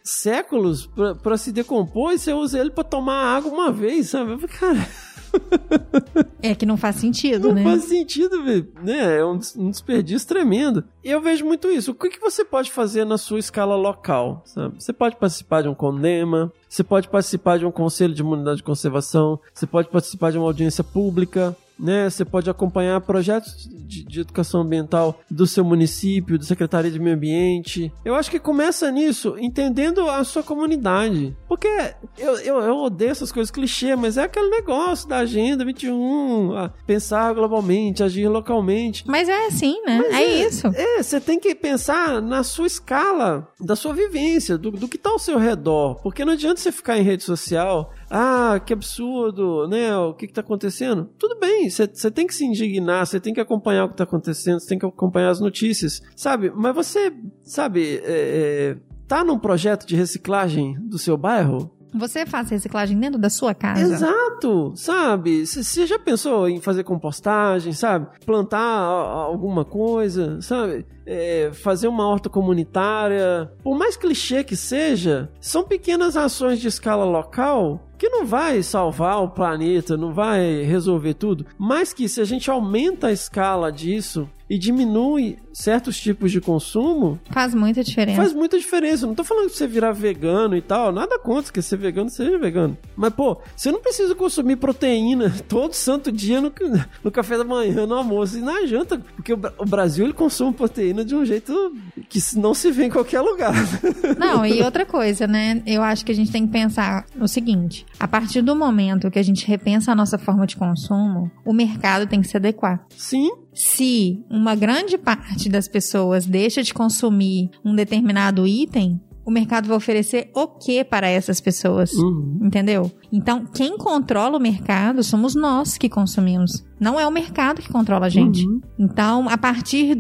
B: séculos para se decompor e você usa ele para tomar água uma vez, sabe? Eu falei, cara. [laughs]
A: É que não faz sentido,
B: não
A: né?
B: Não faz sentido, né? É um, desperdício tremendo. E eu vejo muito isso. O que, que você pode fazer na sua escala local? Sabe? Você pode participar de um condema, você pode participar de um conselho de imunidade de conservação, você pode participar de uma audiência pública, né? Você pode acompanhar projetos de, de educação ambiental do seu município, da Secretaria de Meio Ambiente. Eu acho que começa nisso, entendendo a sua comunidade. Porque eu, eu, eu odeio essas coisas clichê, mas é aquele negócio da Agenda 21, pensar globalmente, agir localmente.
A: Mas é assim, né? É, é, isso.
B: É, você tem que pensar na sua escala, da sua vivência, do, do que está ao seu redor. Porque não adianta você ficar em rede social ah, que absurdo, né? O que está acontecendo? Tudo bem, você tem que se indignar, você tem que acompanhar o que está acontecendo, você tem que acompanhar as notícias, sabe? Mas você, sabe, é, é, tá num projeto de reciclagem do seu bairro?
A: Você faz reciclagem dentro da sua casa.
B: Exato, sabe? Você já pensou em fazer compostagem, sabe? Plantar alguma coisa, sabe? É, fazer uma horta comunitária. Por mais clichê que seja, são pequenas ações de escala local que não vai salvar o planeta, não vai resolver tudo, mas que se a gente aumenta a escala disso e diminui certos tipos de consumo.
A: Faz muita diferença.
B: Faz muita diferença. Não tô falando que você virar vegano e tal. Nada contra que ser vegano seja vegano. Mas, pô, você não precisa consumir proteína [laughs] todo santo dia no, no café da manhã, no almoço e na janta. Porque o, o Brasil ele consome proteína de um jeito que não se vê em qualquer lugar. [laughs]
A: Não, e outra coisa, né? Eu acho que a gente tem que pensar o seguinte: a partir do momento que a gente repensa a nossa forma de consumo, o mercado tem que se adequar.
B: Sim
A: se uma grande parte das pessoas deixa de consumir um determinado item, o mercado vai oferecer o que para essas pessoas? Uhum. Entendeu? Então, quem controla o mercado somos nós que consumimos. Não é o mercado que controla a gente. Uhum. Então, a partir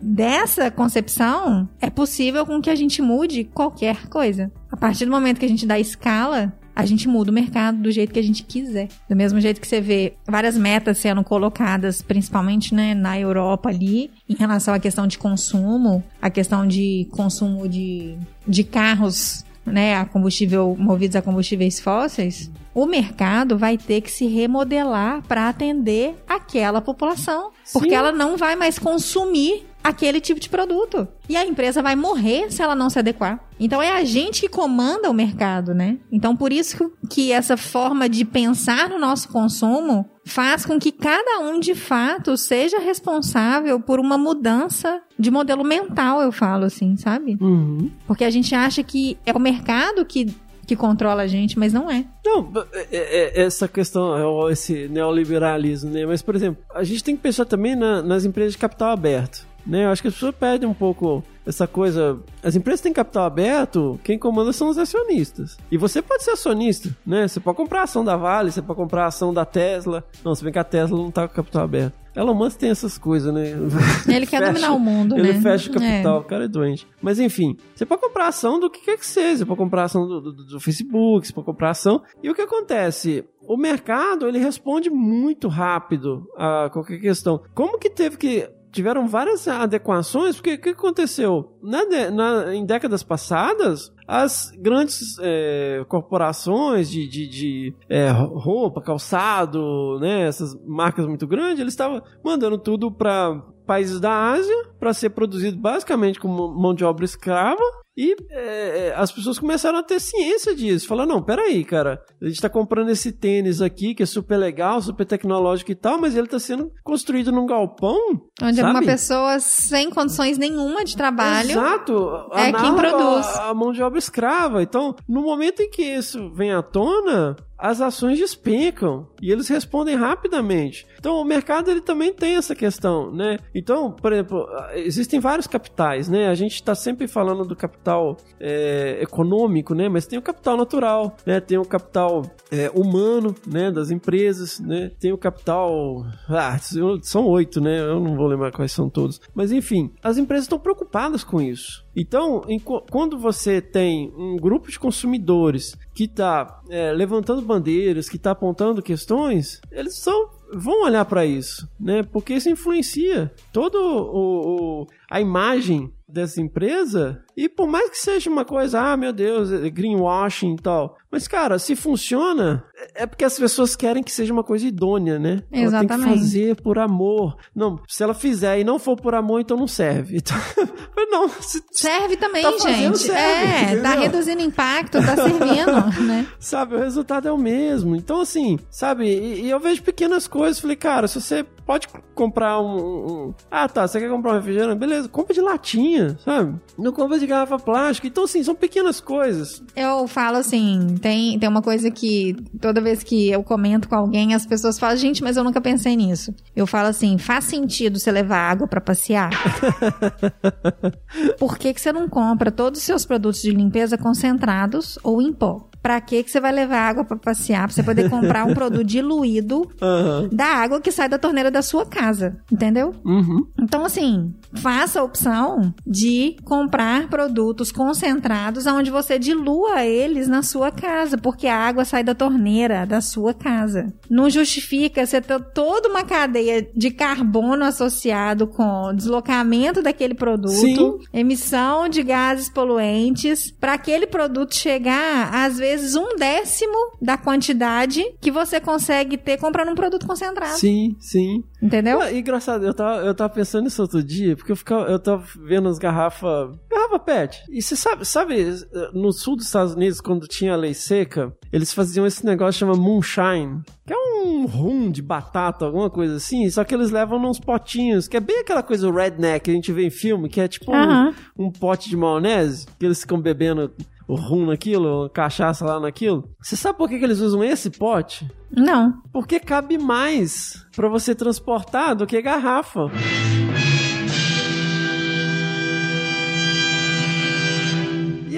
A: dessa concepção, é possível com que a gente mude qualquer coisa. A partir do momento que a gente dá escala, a gente muda o mercado do jeito que a gente quiser. Do mesmo jeito que você vê várias metas sendo colocadas, principalmente né, na Europa ali, em relação à questão de consumo, a questão de consumo de, de carros né, a combustível movidos a combustíveis fósseis, o mercado vai ter que se remodelar para atender aquela população, Sim. porque ela não vai mais consumir aquele tipo de produto. E a empresa vai morrer se ela não se adequar. Então é a gente que comanda o mercado, né? Então por isso que essa forma de pensar no nosso consumo faz com que cada um de fato seja responsável por uma mudança de modelo mental, eu falo assim, sabe? Uhum. Porque a gente acha que é o mercado que que controla a gente, mas não é.
B: Não, é, é, é essa questão, esse neoliberalismo, né? Mas, por exemplo, a gente tem que pensar também na, nas empresas de capital aberto. Né? Eu acho que as pessoas perdem um pouco essa coisa. As empresas têm capital aberto, quem comanda são os acionistas. E você pode ser acionista, né? Você pode comprar a ação da Vale, você pode comprar a ação da Tesla. Não, se bem que a Tesla não tá com capital aberto. Elon Musk tem essas coisas, né? [laughs]
A: Ele quer fecha, dominar o mundo,
B: ele
A: né?
B: Ele fecha o capital, é. o cara é doente. Mas enfim, você pode comprar ação do que quer que seja. Você pode comprar ação do, do, do Facebook, você pode comprar ação. E o que acontece? O mercado, ele responde muito rápido a qualquer questão. Como que teve que tiveram várias adequações, porque o que aconteceu? Na, na, em décadas passadas, as grandes é, corporações de, de, de é, roupa, calçado, né, essas marcas muito grandes, eles estavam mandando tudo para países da Ásia para ser produzido basicamente como mão de obra escrava e é, é, as pessoas começaram a ter ciência disso. Falaram, não, peraí, cara, a gente tá comprando esse tênis aqui, que é super legal, super tecnológico e tal, mas ele tá sendo construído num galpão.
A: Onde sabe? uma pessoa sem condições nenhuma de trabalho.
B: Exato.
A: É quem produz.
B: A, a mão de obra escrava. Então, no momento em que isso vem à tona, as ações despencam e eles respondem rapidamente. Então o mercado ele também tem essa questão, né? Então, por exemplo, existem vários capitais, né? A gente está sempre falando do capital é, econômico, né? Mas tem o capital natural, né? Tem o capital é, humano, né? Das empresas, né? Tem o capital, ah, são oito, né? Eu não vou lembrar quais são todos, mas enfim, as empresas estão preocupadas com isso. Então, em, quando você tem um grupo de consumidores que está é, levantando bandeiras, que está apontando questões, eles são vão olhar para isso, né? Porque isso influencia todo o, o, a imagem dessa empresa. E por mais que seja uma coisa, ah, meu Deus, é greenwashing e tal, Mas, cara, se funciona, é porque as pessoas querem que seja uma coisa idônea, né? Ela tem que
A: Exatamente.
B: fazer por amor. Não, se ela fizer e não for por amor, então não serve. [laughs] Então, mas não, se-
A: Serve também,
B: Tá fazendo,
A: gente.
B: serve,
A: é, tá
B: entendeu?
A: reduzindo impacto, tá servindo, [laughs] né?
B: sabe, o resultado é o mesmo. Então, assim, sabe, e, e eu vejo pequenas coisas. Falei, cara, se você pode comprar um, um- Ah, tá, você quer comprar um refrigerante? Beleza, compra de latinha, sabe? Não compra de garrafa plástica. Então, assim, são pequenas coisas.
A: Eu falo assim, tem, tem uma coisa que toda vez que eu comento com alguém, as pessoas falam, gente, mas eu nunca pensei nisso. Eu falo assim, faz sentido você levar água pra passear? [laughs] Por que, que você não compra todos os seus produtos de limpeza concentrados ou em pó? Pra que, que você vai levar água pra passear? Pra você poder comprar um produto [laughs] diluído
B: Aham.
A: da água que sai da torneira da sua casa, entendeu?
B: Uhum.
A: Então, assim, faça a opção de comprar produtos concentrados onde você dilua eles na sua casa, porque a água sai da torneira da sua casa. Não justifica você ter toda uma cadeia de carbono associado com o deslocamento daquele produto,
B: Sim.
A: emissão de gases poluentes, para aquele produto chegar, às vezes, um décimo da quantidade que você consegue ter comprando um produto concentrado.
B: Sim, sim.
A: Entendeu?
B: Ué, engraçado, eu tava, eu tava pensando nisso outro dia, porque eu, ficava, eu tava vendo as garrafas. Garrafa PET. E você sabe, sabe, no sul dos Estados Unidos, quando tinha a lei seca, eles faziam esse negócio chama Moonshine. Que é um rum de batata, alguma coisa assim, só que eles levam nos potinhos, que é bem aquela coisa redneck que a gente vê em filme, que é tipo um, um pote de maionese, que eles ficam bebendo o rum naquilo, cachaça lá naquilo. Você sabe por que, que eles usam esse pote?
A: Não.
B: Porque cabe mais pra você transportar do que garrafa.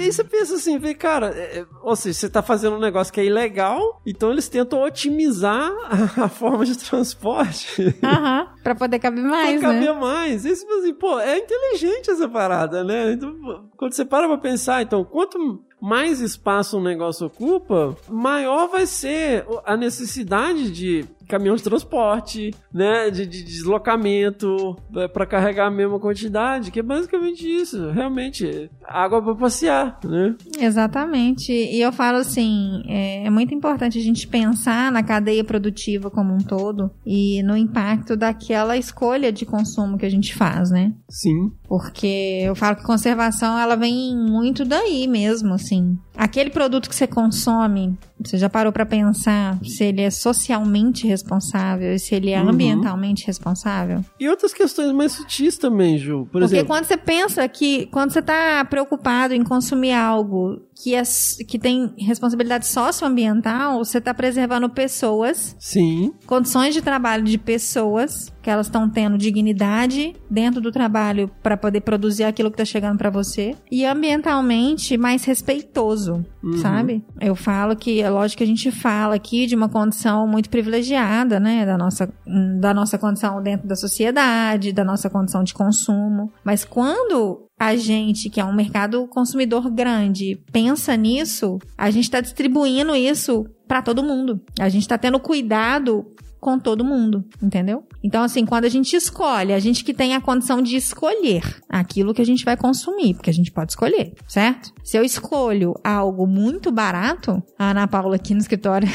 B: Aí você pensa assim, vê, cara, é, é, ou seja, você tá fazendo um negócio que é ilegal, então eles tentam otimizar a, a forma de transporte.
A: Aham. [laughs] Pra poder caber mais,
B: pra caber
A: né?
B: mais. E você pensa assim, pô, é inteligente essa parada, né? Então, quando você para pra pensar, então, quanto mais espaço um negócio ocupa, maior vai ser a necessidade de caminhão de transporte, né, de, de deslocamento é, pra carregar a mesma quantidade, que é basicamente isso, realmente, água pra passear, né?
A: Exatamente. E eu falo assim, é, é muito importante a gente pensar na cadeia produtiva como um todo e no impacto daquela escolha de consumo que a gente faz, né?
B: Sim.
A: Porque eu falo que conservação ela vem muito daí mesmo, assim. Aquele produto que você consome, você já parou pra pensar se ele é socialmente responsável e se ele é
B: Uhum.
A: ambientalmente responsável?
B: E outras questões mais sutis também, Ju. Por
A: Porque
B: exemplo,
A: quando você pensa que, quando você tá preocupado em consumir algo que, é, que tem responsabilidade socioambiental, você tá preservando pessoas,
B: sim,
A: condições de trabalho de pessoas, que elas estão tendo dignidade dentro do trabalho para poder produzir aquilo que tá chegando para você, e ambientalmente mais respeitoso,
B: Uhum.
A: sabe? Eu falo que, é lógico que a gente fala aqui de uma condição muito privilegiada, né, da nossa, da nossa condição dentro da sociedade, da nossa condição de consumo, mas quando a gente, que é um mercado consumidor grande, pensa nisso, a gente está distribuindo isso para todo mundo. A gente está tendo cuidado com todo mundo, entendeu? Então, assim, quando a gente escolhe, a gente que tem a condição de escolher aquilo que a gente vai consumir, porque a gente pode escolher, certo? Se eu escolho algo muito barato, a Ana Paula aqui no escritório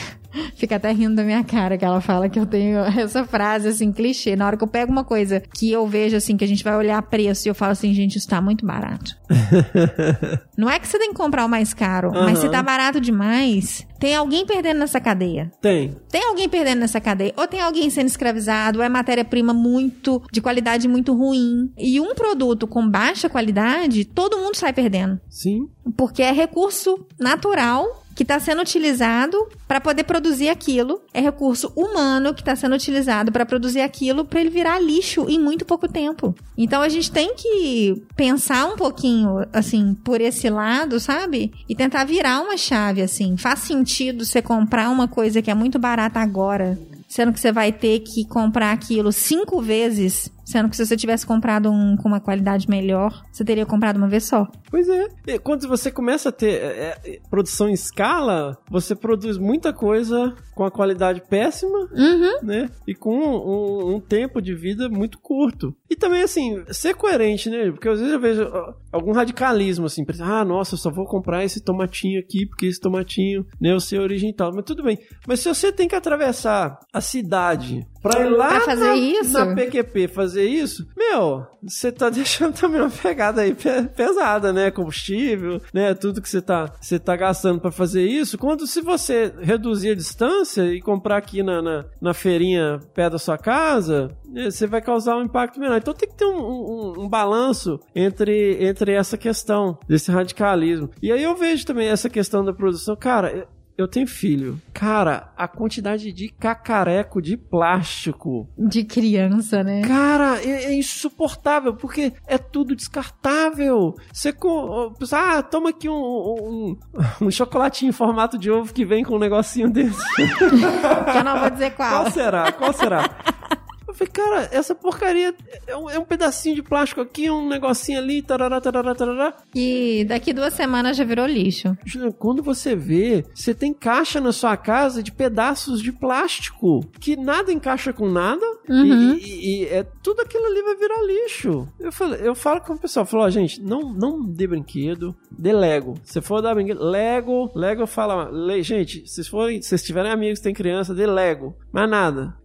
A: fica até rindo da minha cara que ela fala que eu tenho essa frase assim, clichê. Na hora que eu pego uma coisa que eu vejo assim, que a gente vai olhar preço e eu falo assim, gente, isso tá muito barato. [laughs] Não é que você tem que comprar o mais caro, mas se tá barato demais, tem alguém perdendo nessa cadeia.
B: tem.
A: Tem alguém perdendo nessa cadeia, ou tem alguém sendo escravizado, ou é matéria-prima muito, de qualidade muito ruim. E um produto com baixa qualidade, todo mundo sai perdendo.
B: Sim.
A: Porque é recurso natural que está sendo utilizado para poder produzir aquilo. É recurso humano que está sendo utilizado para produzir aquilo para ele virar lixo em muito pouco tempo. Então a gente tem que pensar um pouquinho assim por esse lado, sabe? E tentar virar uma chave assim. Faz sentido você comprar uma coisa que é muito barata agora, sendo que você vai ter que comprar aquilo cinco vezes, sendo que se você tivesse comprado um com uma qualidade melhor, você teria comprado uma vez só.
B: Pois é. E quando você começa a ter é, é, produção em escala, você produz muita coisa com a qualidade péssima,
A: Uhum.
B: né? E com um, um tempo de vida muito curto. E também, assim, ser coerente, né? Porque às vezes eu vejo. Algum radicalismo, assim, ah, nossa, eu só vou comprar esse tomatinho aqui, porque esse tomatinho, né, o seu origem tal. Mas tudo bem. Mas se você tem que atravessar a cidade pra ir lá
A: Pra fazer
B: na,
A: isso?
B: na PQP fazer isso, meu, você tá [laughs] deixando também uma pegada aí pe- pesada, né? Combustível, né? Tudo que você tá, você tá gastando pra fazer isso. Quando se você reduzir a distância e comprar aqui na, na, na feirinha perto da sua casa, né, você vai causar um impacto menor. Então tem que ter um, um, um balanço entre, entre essa questão desse radicalismo. E aí eu vejo também essa questão da produção. Cara, eu tenho filho. Cara, a quantidade de cacareco de plástico
A: De criança, né?
B: Cara, é, é insuportável, porque é tudo descartável. Você com. Ah, toma aqui um, um, um chocolatinho em formato de ovo que vem com um negocinho desse. [laughs]
A: Que eu não vou dizer qual.
B: Qual será? Qual será? Eu falei, cara, essa porcaria é um, é um pedacinho de plástico aqui, um negocinho ali, tarará, tarará, tarará.
A: E daqui duas semanas já virou lixo.
B: Quando você vê, você tem caixa na sua casa de pedaços de plástico que nada encaixa com nada
A: Uhum.
B: e, e- e é, tudo aquilo ali vai virar lixo. Eu, falei, eu falo com o pessoal, falo, ó, gente, não, não dê brinquedo, dê Lego. Se for dar brinquedo, Lego, Lego fala, le- gente, se forem, se vocês tiverem amigos que têm criança, dê Lego. Mais nada.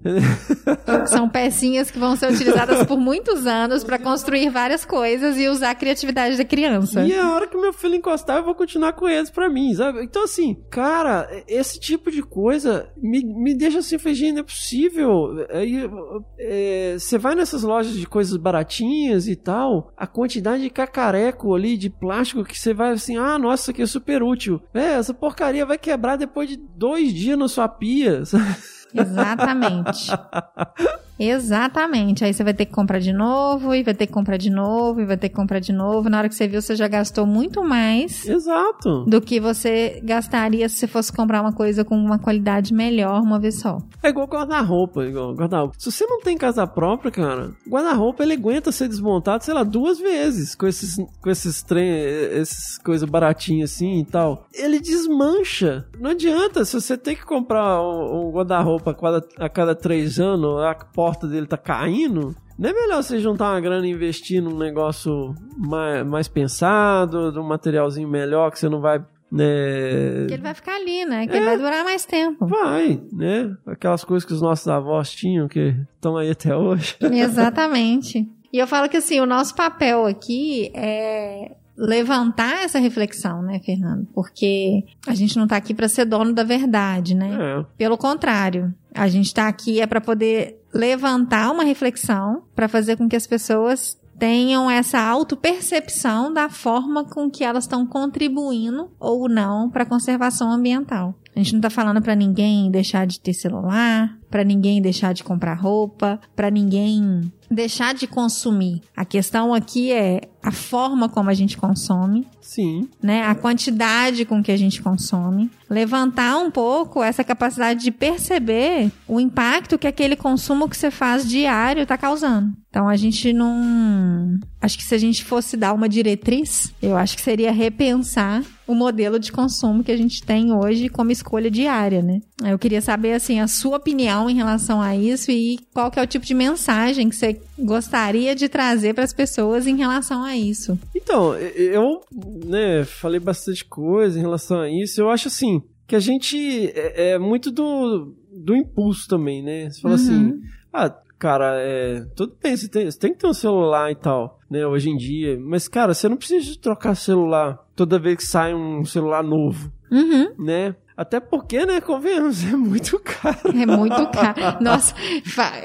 A: São [laughs] pecinhas que vão ser utilizadas por muitos anos pra construir várias coisas e usar a criatividade da criança.
B: E a hora que meu filho encostar, eu vou continuar com eles pra mim, sabe? Então, assim, cara, esse tipo de coisa me, me deixa assim, não é possível. Aí, é, você vai nessas lojas de coisas baratinhas e tal, a quantidade de cacareco ali, de plástico, que você vai assim, ah, nossa, isso aqui é super útil. É, essa porcaria vai quebrar depois de dois dias na sua pia, sabe?
A: Exatamente. [laughs] Exatamente. Aí você vai ter que comprar de novo, e vai ter que comprar de novo, e vai ter que comprar de novo. Na hora que você viu, você já gastou muito mais
B: Exato.
A: do que você gastaria se você fosse comprar uma coisa com uma qualidade melhor uma vez só.
B: É igual guarda-roupa, igual guarda-roupa. Se você não tem casa própria, cara, guarda-roupa ele aguenta ser desmontado, sei lá, duas vezes com esses com esses trem, esses coisas baratinhas assim e tal. Ele desmancha. Não adianta, se você tem que comprar um, um guarda-roupa a cada, a cada três anos, a porta dele tá caindo. Não é melhor você juntar uma grana e investir num negócio mais, mais pensado, de um materialzinho melhor que você não vai. Né,
A: Que ele vai ficar ali, né? Que ele vai durar mais tempo.
B: Vai, né? Aquelas coisas que os nossos avós tinham, que estão aí até hoje.
A: Exatamente. E eu falo que assim, o nosso papel aqui é levantar essa reflexão, né, Fernando? Porque a gente não tá aqui para ser dono da verdade, né?
B: É.
A: Pelo contrário, a gente tá aqui é para poder levantar uma reflexão para fazer com que as pessoas tenham essa autopercepção da forma com que elas estão contribuindo ou não para a conservação ambiental. A gente não tá falando para ninguém deixar de ter celular, para ninguém deixar de comprar roupa, para ninguém deixar de consumir. A questão aqui é a forma como a gente consome,
B: Sim.
A: né? A quantidade com que a gente consome, levantar um pouco essa capacidade de perceber o impacto que aquele consumo que você faz diário está causando. Então a gente não, acho que se a gente fosse dar uma diretriz, eu acho que seria repensar o modelo de consumo que a gente tem hoje como escolha diária, né? Eu queria saber assim a sua opinião em relação a isso e qual que é o tipo de mensagem que você gostaria de trazer para as pessoas em relação a isso.
B: Então, eu, né, falei bastante coisa em relação a isso. Eu acho assim, que a gente é, é muito do, do impulso também, né? Você fala
A: Uhum.
B: assim, ah, cara, é, tudo bem, você tem, você tem que ter um celular e tal, né, hoje em dia. Mas, cara, você não precisa trocar celular toda vez que sai um celular novo,
A: Uhum.
B: né? Até porque, né, convenhamos, é muito caro.
A: É muito caro. Nossa,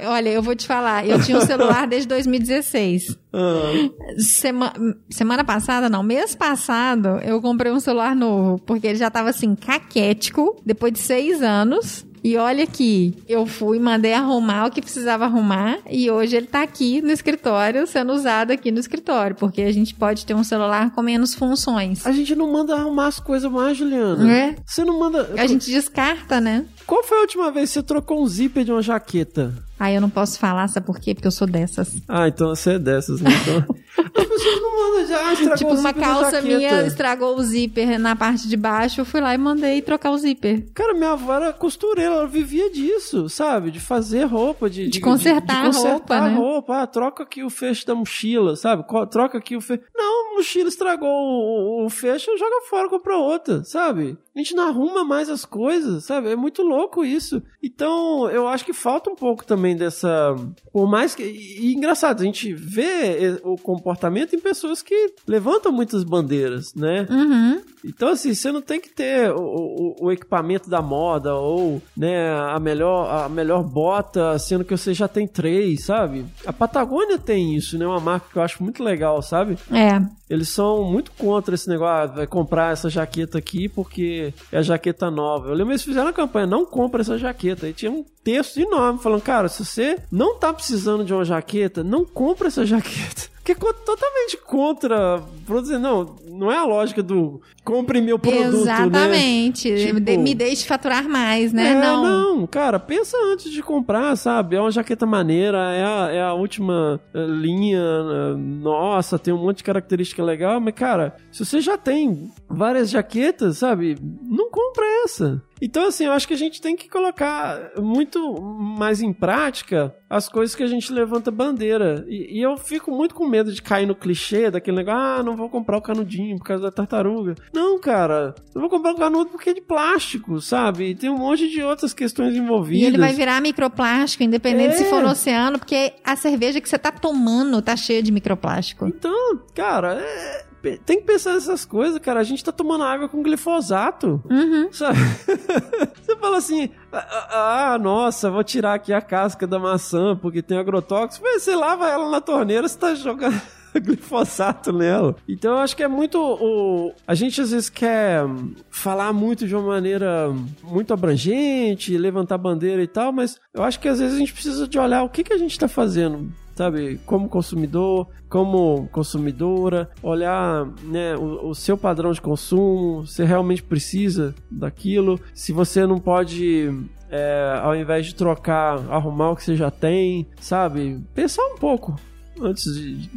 A: olha, eu vou te falar. Eu tinha um celular desde 2016.
B: Ah,
A: Sema- semana passada, não, mês passado, eu comprei um celular novo. Porque ele já tava assim, caquético, depois de seis anos. E olha aqui, eu fui, mandei arrumar o que precisava arrumar. E hoje ele tá aqui no escritório, sendo usado aqui no escritório. Porque a gente pode ter um celular com menos funções.
B: a gente não manda arrumar as coisas mais, Juliana.
A: É.
B: Você não manda.
A: A gente descarta, né?
B: Qual foi a última vez que você trocou um zíper de uma jaqueta?
A: Aí eu não posso falar, sabe por quê? Porque eu sou dessas.
B: Ah, então você é dessas, né? Então, as pessoas não mandam já, estragou [laughs]
A: Tipo,
B: o
A: uma calça minha estragou o zíper na parte de baixo, eu fui lá e mandei trocar o zíper.
B: Cara, minha avó era costureira, ela vivia disso, sabe? De fazer roupa, de,
A: De consertar a
B: consertar
A: roupa, né?
B: roupa. Ah, troca aqui o fecho da mochila, sabe? Troca aqui o fecho. Não, a mochila estragou o, o- o fecho, joga fora, compra outra, sabe? A gente não arruma mais as coisas, sabe? É muito louco isso. Então, eu acho que falta um pouco também dessa. Por mais que. E, engraçado, a gente vê eh, o comportamento em pessoas que levantam muitas bandeiras, né?
A: Uhum.
B: Então, assim, você não tem que ter o, o- o equipamento da moda ou, né, a melhor, a melhor bota, sendo que você já tem três, sabe? A Patagônia tem isso, né? Uma marca que eu acho muito legal, sabe?
A: É.
B: Eles são muito contra esse negócio, ah, vai comprar essa jaqueta aqui porque é a jaqueta nova. Eu lembro eles fizeram a campanha, não compra essa jaqueta. E tinha um texto enorme falando, cara, se você não tá precisando de uma jaqueta, não compra essa [laughs] jaqueta. Que é totalmente contra. Produzir, não, não é a lógica do compre meu produto, né?
A: Exatamente.
B: Tipo-
A: De- Me deixe faturar mais, né?
B: É,
A: não.
B: não, cara, pensa antes de comprar, sabe? É uma jaqueta maneira, é a, é a última eh, linha, eh, nossa, tem um monte de característica legal, mas, cara, se você já tem várias jaquetas, sabe? Não compra essa. Então, assim, eu acho que a gente tem que colocar muito mais em prática as coisas que a gente levanta bandeira. E, e eu fico muito com medo de cair no clichê daquele negócio, ah, não vou comprar o canudinho por causa da tartaruga. Não, cara, eu vou comprar o canudo porque é de plástico, sabe? E tem um monte de outras questões envolvidas.
A: E ele vai virar microplástico, independente
B: É.
A: se for no oceano, porque a cerveja que você tá tomando tá cheia de microplástico.
B: Então, cara, é- tem que pensar nessas coisas, cara. A gente tá tomando água com glifosato.
A: Uhum.
B: Sabe? [laughs] Você fala assim, ah, ah, nossa, vou tirar aqui a casca da maçã porque tem agrotóxico. Mas você lava ela na torneira, você tá jogando [laughs] glifosato nela. Então eu acho que é muito o a gente às vezes quer falar muito de uma maneira muito abrangente, levantar bandeira e tal, mas eu acho que às vezes a gente precisa de olhar o que que a gente tá fazendo sabe, como consumidor, como consumidora, olhar né, o, o seu padrão de consumo, se realmente precisa daquilo, se você não pode, é, ao invés de trocar, arrumar o que você já tem, sabe, pensar um pouco antes de.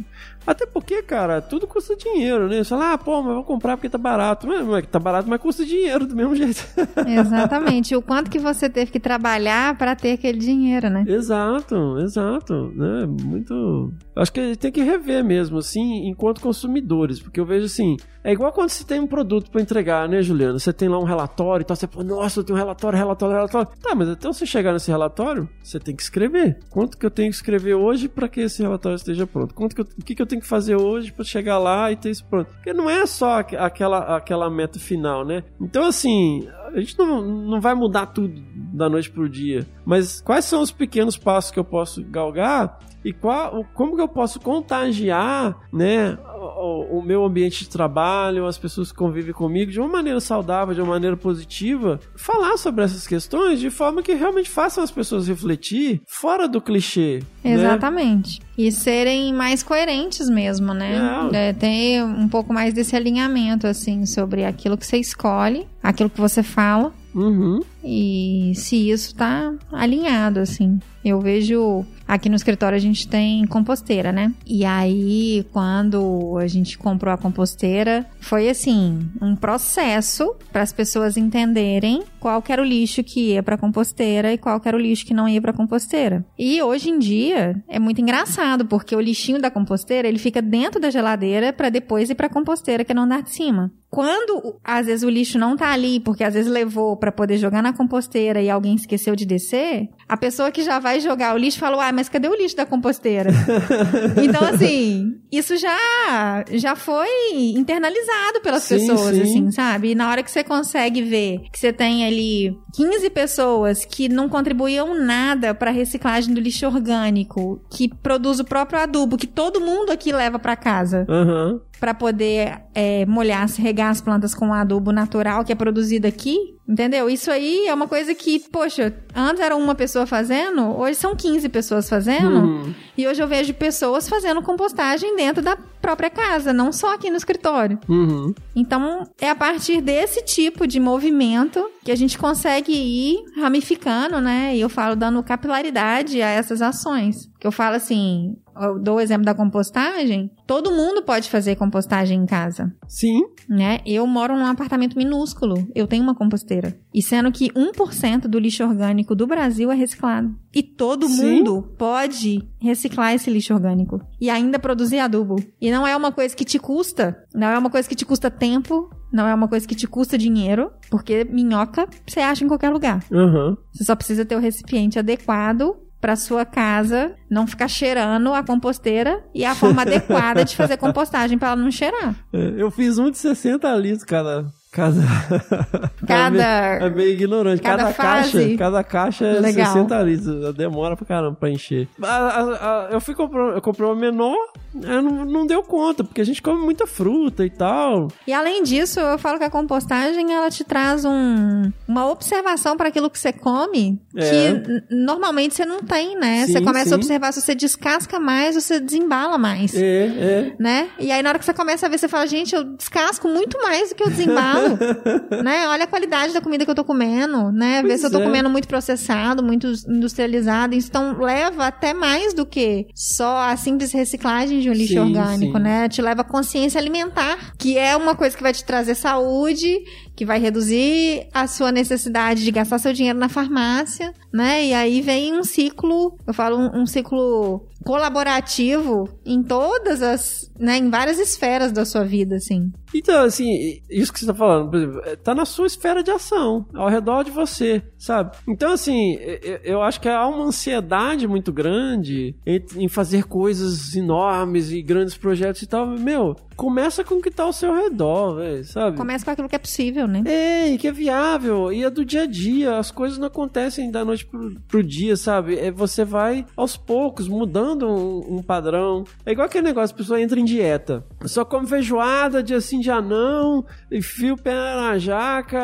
B: Até porque, cara, tudo custa dinheiro, né? Você fala, ah, pô, mas vou comprar porque tá barato. Mas, mas tá barato, mas custa dinheiro do mesmo [laughs] jeito.
A: Exatamente. o quanto que você teve que trabalhar pra ter aquele dinheiro, né?
B: Exato, exato, né? Muito. Acho que a gente tem que rever mesmo, assim, enquanto consumidores, porque eu vejo assim, é igual quando você tem um produto pra entregar, né, Juliana? Você tem lá um relatório e tal, você fala, nossa, eu tenho um relatório, relatório, relatório. Tá, mas até você chegar nesse relatório, você tem que escrever. Quanto que eu tenho que escrever hoje pra que esse relatório esteja pronto? Quanto que eu, o que, que eu tenho que fazer hoje pra chegar lá e ter isso pronto? Porque não é só aqu- aquela, aquela meta final, né? Então, assim, a gente não, não vai mudar tudo da noite pro dia. Mas quais são os pequenos passos que eu posso galgar e qual, como que eu posso contagiar, né, o, o meu ambiente de trabalho, as pessoas que convivem comigo de uma maneira saudável, de uma maneira positiva, falar sobre essas questões de forma que realmente façam as pessoas refletir fora do clichê. né?
A: Exatamente. E serem mais coerentes mesmo, né?
B: É,
A: ter um pouco mais desse alinhamento, assim, sobre aquilo que você escolhe, aquilo que você fala.
B: Uhum.
A: E se isso tá alinhado, assim. Eu vejo. Aqui no escritório a gente tem composteira, né? E aí, quando a gente comprou a composteira, foi assim, um processo para as pessoas entenderem qual que era o lixo que ia pra composteira e qual que era o lixo que não ia pra composteira. E hoje em dia é muito engraçado, porque o lixinho da composteira, ele fica dentro da geladeira para depois ir pra composteira, que é no andar de cima. Quando às vezes o lixo não tá ali, porque às vezes levou pra poder jogar na composteira e alguém esqueceu de descer, a pessoa que já vai jogar o lixo falou: "Ah, mas cadê o lixo da composteira?" [laughs] então assim, isso já já foi internalizado pelas
B: Sim,
A: pessoas
B: sim.
A: assim, sabe? E na hora que você consegue ver que você tem ali 15 pessoas que não contribuíam nada pra reciclagem do lixo orgânico, que produz o próprio adubo que todo mundo aqui leva pra casa
B: Aham.
A: Para poder é, molhar, regar as plantas com adubo natural que é produzido aqui, Entendeu? Isso aí é uma coisa que, poxa, antes era uma pessoa fazendo, hoje são 15 pessoas fazendo.
B: Uhum.
A: E hoje eu vejo pessoas fazendo compostagem dentro da própria casa, não só aqui no escritório.
B: Uhum.
A: Então, é a partir desse tipo de movimento que a gente consegue ir ramificando, né? E eu falo dando capilaridade a essas ações. Que eu falo assim, eu dou o exemplo da compostagem, todo mundo pode fazer compostagem em casa,
B: Sim.
A: né? Eu moro num apartamento minúsculo, eu tenho uma composteira. E sendo que 1% do lixo orgânico do Brasil é reciclado. E todo
B: Sim.
A: mundo pode reciclar esse lixo orgânico e ainda produzir adubo. E não é uma coisa que te custa, não é uma coisa que te custa tempo, não é uma coisa que te custa dinheiro, porque minhoca você acha em qualquer lugar.
B: Aham.
A: Você só precisa ter o recipiente adequado para sua casa não ficar cheirando a composteira e a forma [laughs] adequada de fazer compostagem para ela não cheirar.
B: É, Eu fiz um de 60 litros cada. Cada. [laughs]
A: Cada-
B: É meio ignorante.
A: cada
B: Cada, caixa. Cada caixa é
A: Legal.
B: 60 litros. Demora pra caramba pra encher. A- a- a- eu fui comprar. Eu comprei uma menor. é, Não, não deu conta, porque a gente come muita fruta e tal.
A: E além disso, eu falo que a compostagem ela te traz um, uma observação para aquilo que você come
B: É.
A: que normalmente você não tem, né?
B: Sim,
A: você começa
B: sim.
A: a observar se você descasca mais, você desembala mais.
B: É, é.
A: Né? E aí, na hora que você começa a ver, você fala, gente, eu descasco muito mais do que eu desembalo. [laughs] né? Olha a qualidade da comida que eu tô comendo, né?
B: Pois
A: se eu tô
B: é.
A: comendo muito processado, muito industrializado. Então, leva até mais do que só a simples reciclagem de um lixo
B: Sim,
A: orgânico,
B: sim.
A: né? Te leva a consciência alimentar, que é uma coisa que vai te trazer saúde, que vai reduzir a sua necessidade de gastar seu dinheiro na farmácia, né? E aí vem um ciclo, eu falo um, um ciclo colaborativo em todas as, né, em várias esferas da sua vida, assim.
B: Então, assim, isso que você tá falando, por exemplo, é, tá na sua esfera de ação, ao redor de você, sabe? Então, assim, eu acho que há uma ansiedade muito grande em fazer coisas enormes e grandes projetos e tal. Meu, começa com o que tá ao seu redor, velho, sabe?
A: Começa com aquilo que é possível, né?
B: É, e que é viável, e é do dia a dia, as coisas não acontecem da noite pro, pro dia, sabe? É, você vai aos poucos mudando um, um padrão. É igual aquele negócio, a pessoa entra em dieta, só come feijoada dia sim, dia não, enfia o pé na jaca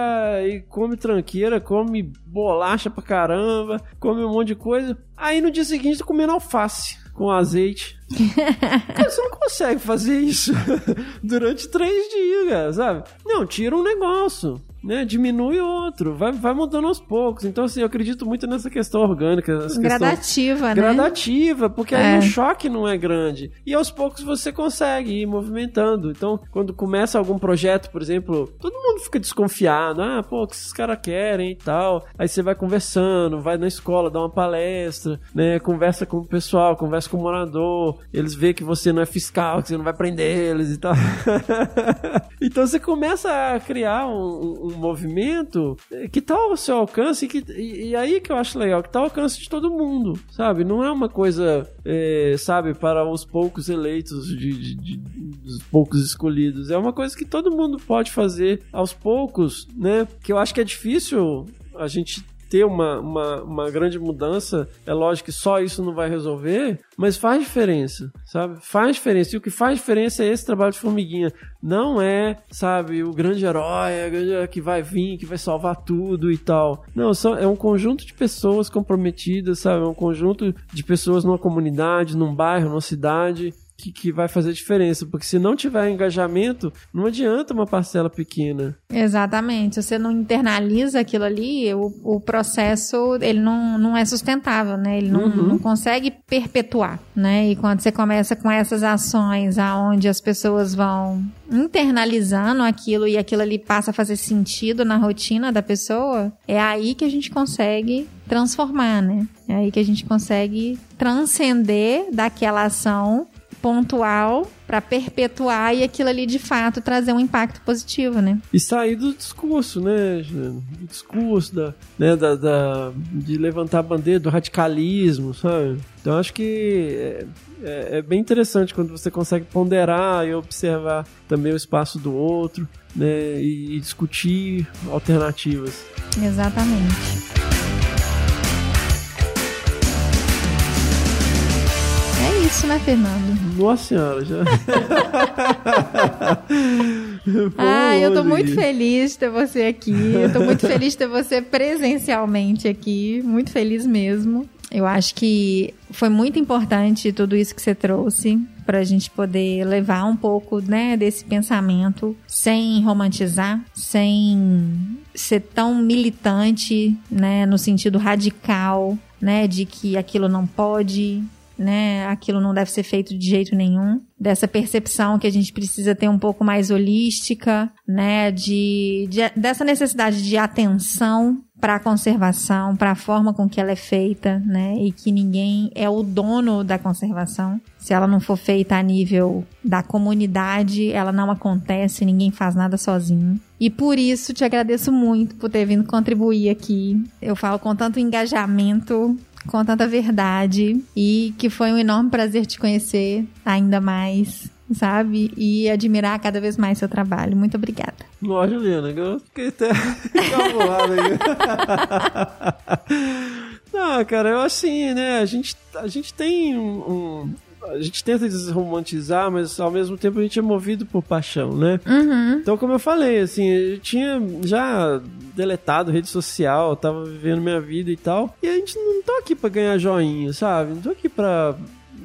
B: e come tranqueira, come bolacha pra caramba, come um monte de coisa. Aí no dia seguinte tá comendo alface com azeite. [laughs] Cara, você não consegue fazer isso [laughs] durante três dias, sabe? Não, tira um negócio, né? Diminui outro, vai, vai mudando aos poucos. Então, assim, eu acredito muito nessa questão orgânica,
A: Gradativa, né?
B: gradativa, porque aí
A: É.
B: o choque não é grande. E aos poucos você consegue ir movimentando. Então, quando começa algum projeto, por exemplo, todo mundo fica desconfiado. Ah, pô, o que esses caras querem e tal. Aí você vai conversando, vai na escola, dá uma palestra, né? Conversa com o pessoal, conversa com o morador. Eles veem que você não é fiscal, que você não vai prender eles e tal. [laughs] então você começa a criar um, um- movimento eh, que tá ao seu alcance e, que, e, e aí que eu acho legal, que tá ao alcance de todo mundo, sabe? Não é uma coisa, eh, sabe, para os poucos eleitos, de, de- de- dos poucos escolhidos. É uma coisa que todo mundo pode fazer aos poucos, né? Que eu acho que é difícil a gente ter uma, uma, uma grande mudança, é lógico que só isso não vai resolver, mas faz diferença, sabe? Faz diferença. E o que faz diferença é esse trabalho de formiguinha. Não é, sabe, o grande herói o grande herói que vai vir, que vai salvar tudo e tal. Não, são, é um conjunto de pessoas comprometidas, sabe? É um conjunto de pessoas numa comunidade, num bairro, numa cidade. Que, que vai fazer diferença, porque se não tiver engajamento, não adianta uma parcela pequena.
A: Exatamente. Se você não internaliza aquilo ali, o, o processo ele não, não é sustentável, né? Ele não,
B: Uhum.
A: não consegue perpetuar, né? E quando você começa com essas ações aonde as pessoas vão internalizando aquilo e aquilo ali passa a fazer sentido na rotina da pessoa, é aí que a gente consegue transformar, né? É aí que a gente consegue transcender daquela ação pontual para perpetuar e aquilo ali de fato trazer um impacto positivo, né?
B: E sair do discurso, né, Juliano? Do discurso, da, né, da, da- de levantar a bandeira do radicalismo, sabe? Então acho que é, é- é bem interessante quando você consegue ponderar e observar também o espaço do outro, né, e, e discutir alternativas.
A: Exatamente. É isso, né, Fernando?
B: Nossa senhora, já. [laughs]
A: ah, eu tô muito feliz de ter você aqui. Eu tô muito feliz de ter você presencialmente aqui. Muito feliz mesmo. Eu acho que foi muito importante tudo isso que você trouxe para a gente poder levar um pouco, né, desse pensamento sem romantizar, sem ser tão militante, né, no sentido radical, né, de que aquilo não pode, né? Aquilo não deve ser feito de jeito nenhum. Dessa percepção que a gente precisa ter um pouco mais holística, né? De, de dessa necessidade de atenção para a conservação, para a forma com que ela é feita, né? E que ninguém é o dono da conservação. Se ela não for feita a nível da comunidade, ela não acontece, ninguém faz nada sozinho. E por isso te agradeço muito por ter vindo contribuir aqui. Eu falo com tanto engajamento, com tanta verdade e que foi um enorme prazer te conhecer ainda mais, sabe? E admirar cada vez mais seu trabalho. Muito obrigada.
B: Nossa, Juliana, eu fiquei até [laughs] aqui. [laughs] Não, cara, eu assim, né? A gente, a gente tem um, um- A gente tenta desromantizar, mas ao mesmo tempo a gente é movido por paixão, né?
A: Uhum.
B: Então, como eu falei, assim, eu tinha já deletado rede social, tava vivendo minha vida e tal. E a gente não tá aqui pra ganhar joinha, sabe? Não tô aqui pra.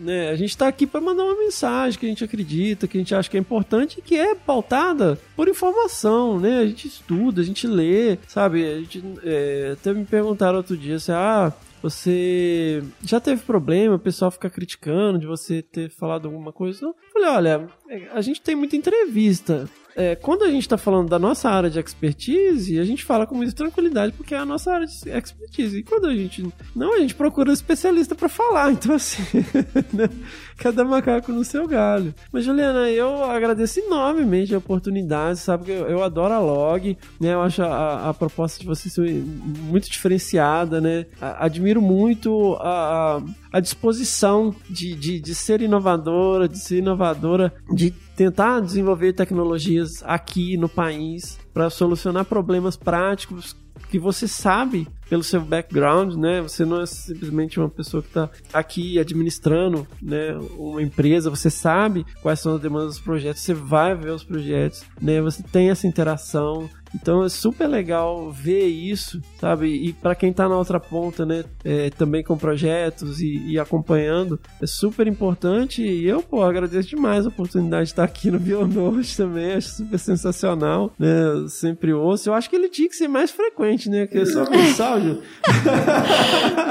B: Né? A gente tá aqui pra mandar uma mensagem que a gente acredita, que a gente acha que é importante e que é pautada por informação, né? A gente estuda, a gente lê, sabe? A gente, é, até me perguntaram outro dia assim, ah. Você já teve problema, o pessoal fica criticando de você ter falado alguma coisa? Eu falei, olha, é, a gente tem muita entrevista. É, quando a gente tá falando da nossa área de expertise, a gente fala com muita tranquilidade porque é a nossa área de expertise. E quando a gente não, a gente procura um especialista pra falar. [laughs] Então, assim, [laughs] né? Cada macaco no seu galho. Mas, Juliana, eu agradeço enormemente a oportunidade, sabe? que Eu, eu adoro a log, né? Eu acho a, a proposta de vocês muito diferenciada, né? Admiro muito a, a- a disposição de, de, de ser inovadora, de ser inovadora, de tentar desenvolver tecnologias aqui no país para solucionar problemas práticos que você sabe pelo seu background, né? Você não é simplesmente uma pessoa que está aqui administrando, né, uma empresa, você sabe quais são as demandas dos projetos, você vai ver os projetos, né? Você tem essa interação. Então é super legal ver isso, sabe? E para quem tá na outra ponta, né, é, também com projetos e, e acompanhando, é super importante. E eu, pô, agradeço demais a oportunidade de estar aqui no Bionote também, acho super sensacional, né? Eu sempre ouço. Eu acho que ele tinha que ser mais frequente, né? Que é só mensal, [laughs] Ju.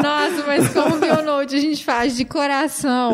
A: Nossa, mas como Bionote a gente faz de coração,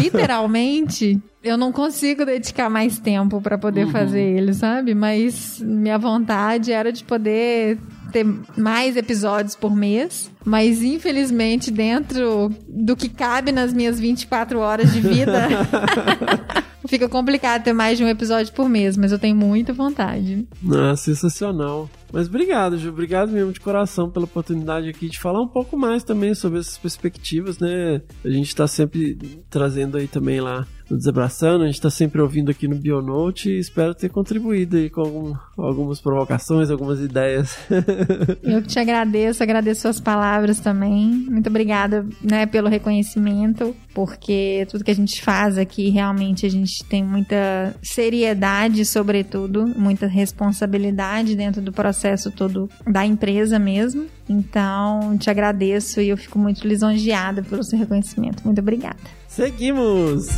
A: literalmente, eu não consigo dedicar mais tempo pra poder fazer ele, sabe? Mas minha vontade era de poder ter mais episódios por mês, mas infelizmente dentro do que cabe nas minhas 24 horas de vida, [laughs] [laughs] fica complicado ter mais de um episódio por mês, mas eu tenho muita vontade.
B: Ah, sensacional. Mas obrigado, Ju. Obrigado mesmo de coração pela oportunidade aqui de falar um pouco mais também sobre essas perspectivas, né? A gente tá sempre trazendo aí também lá no Desabraçando, a gente tá sempre ouvindo aqui no Bionote e espero ter contribuído aí com algum- algumas provocações, algumas ideias. [laughs]
A: Eu te agradeço, agradeço suas palavras também. Muito obrigada, né, pelo reconhecimento, porque tudo que a gente faz aqui realmente a gente tem muita seriedade, sobretudo, muita responsabilidade dentro do processo todo da empresa mesmo. Então, te agradeço e eu fico muito lisonjeada pelo seu reconhecimento. Muito obrigada.
B: Seguimos!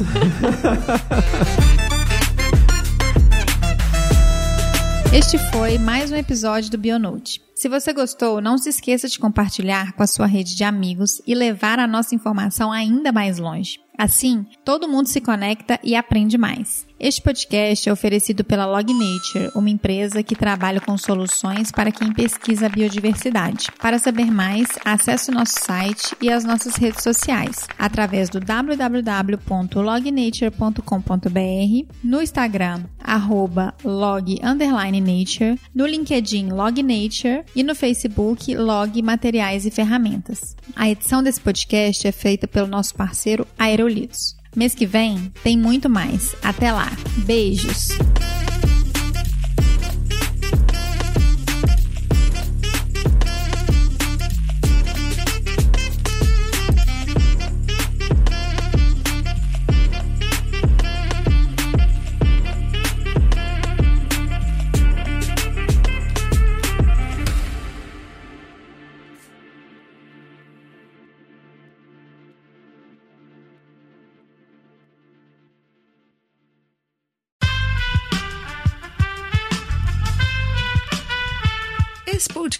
A: Este foi mais um episódio do Bionote. Se você gostou, não se esqueça de compartilhar com a sua rede de amigos e levar a nossa informação ainda mais longe. Assim, todo mundo se conecta e aprende mais. Este podcast é oferecido pela Log Nature, uma empresa que trabalha com soluções para quem pesquisa a biodiversidade. Para saber mais, acesse o nosso site e as nossas redes sociais através do www.lognature.com.br, no Instagram arroba log underline nature, no LinkedIn Log Nature e no Facebook Log Materiais e Ferramentas. A edição desse podcast é feita pelo nosso parceiro Aerolitos. Mês que vem tem muito mais. Até lá. Beijos.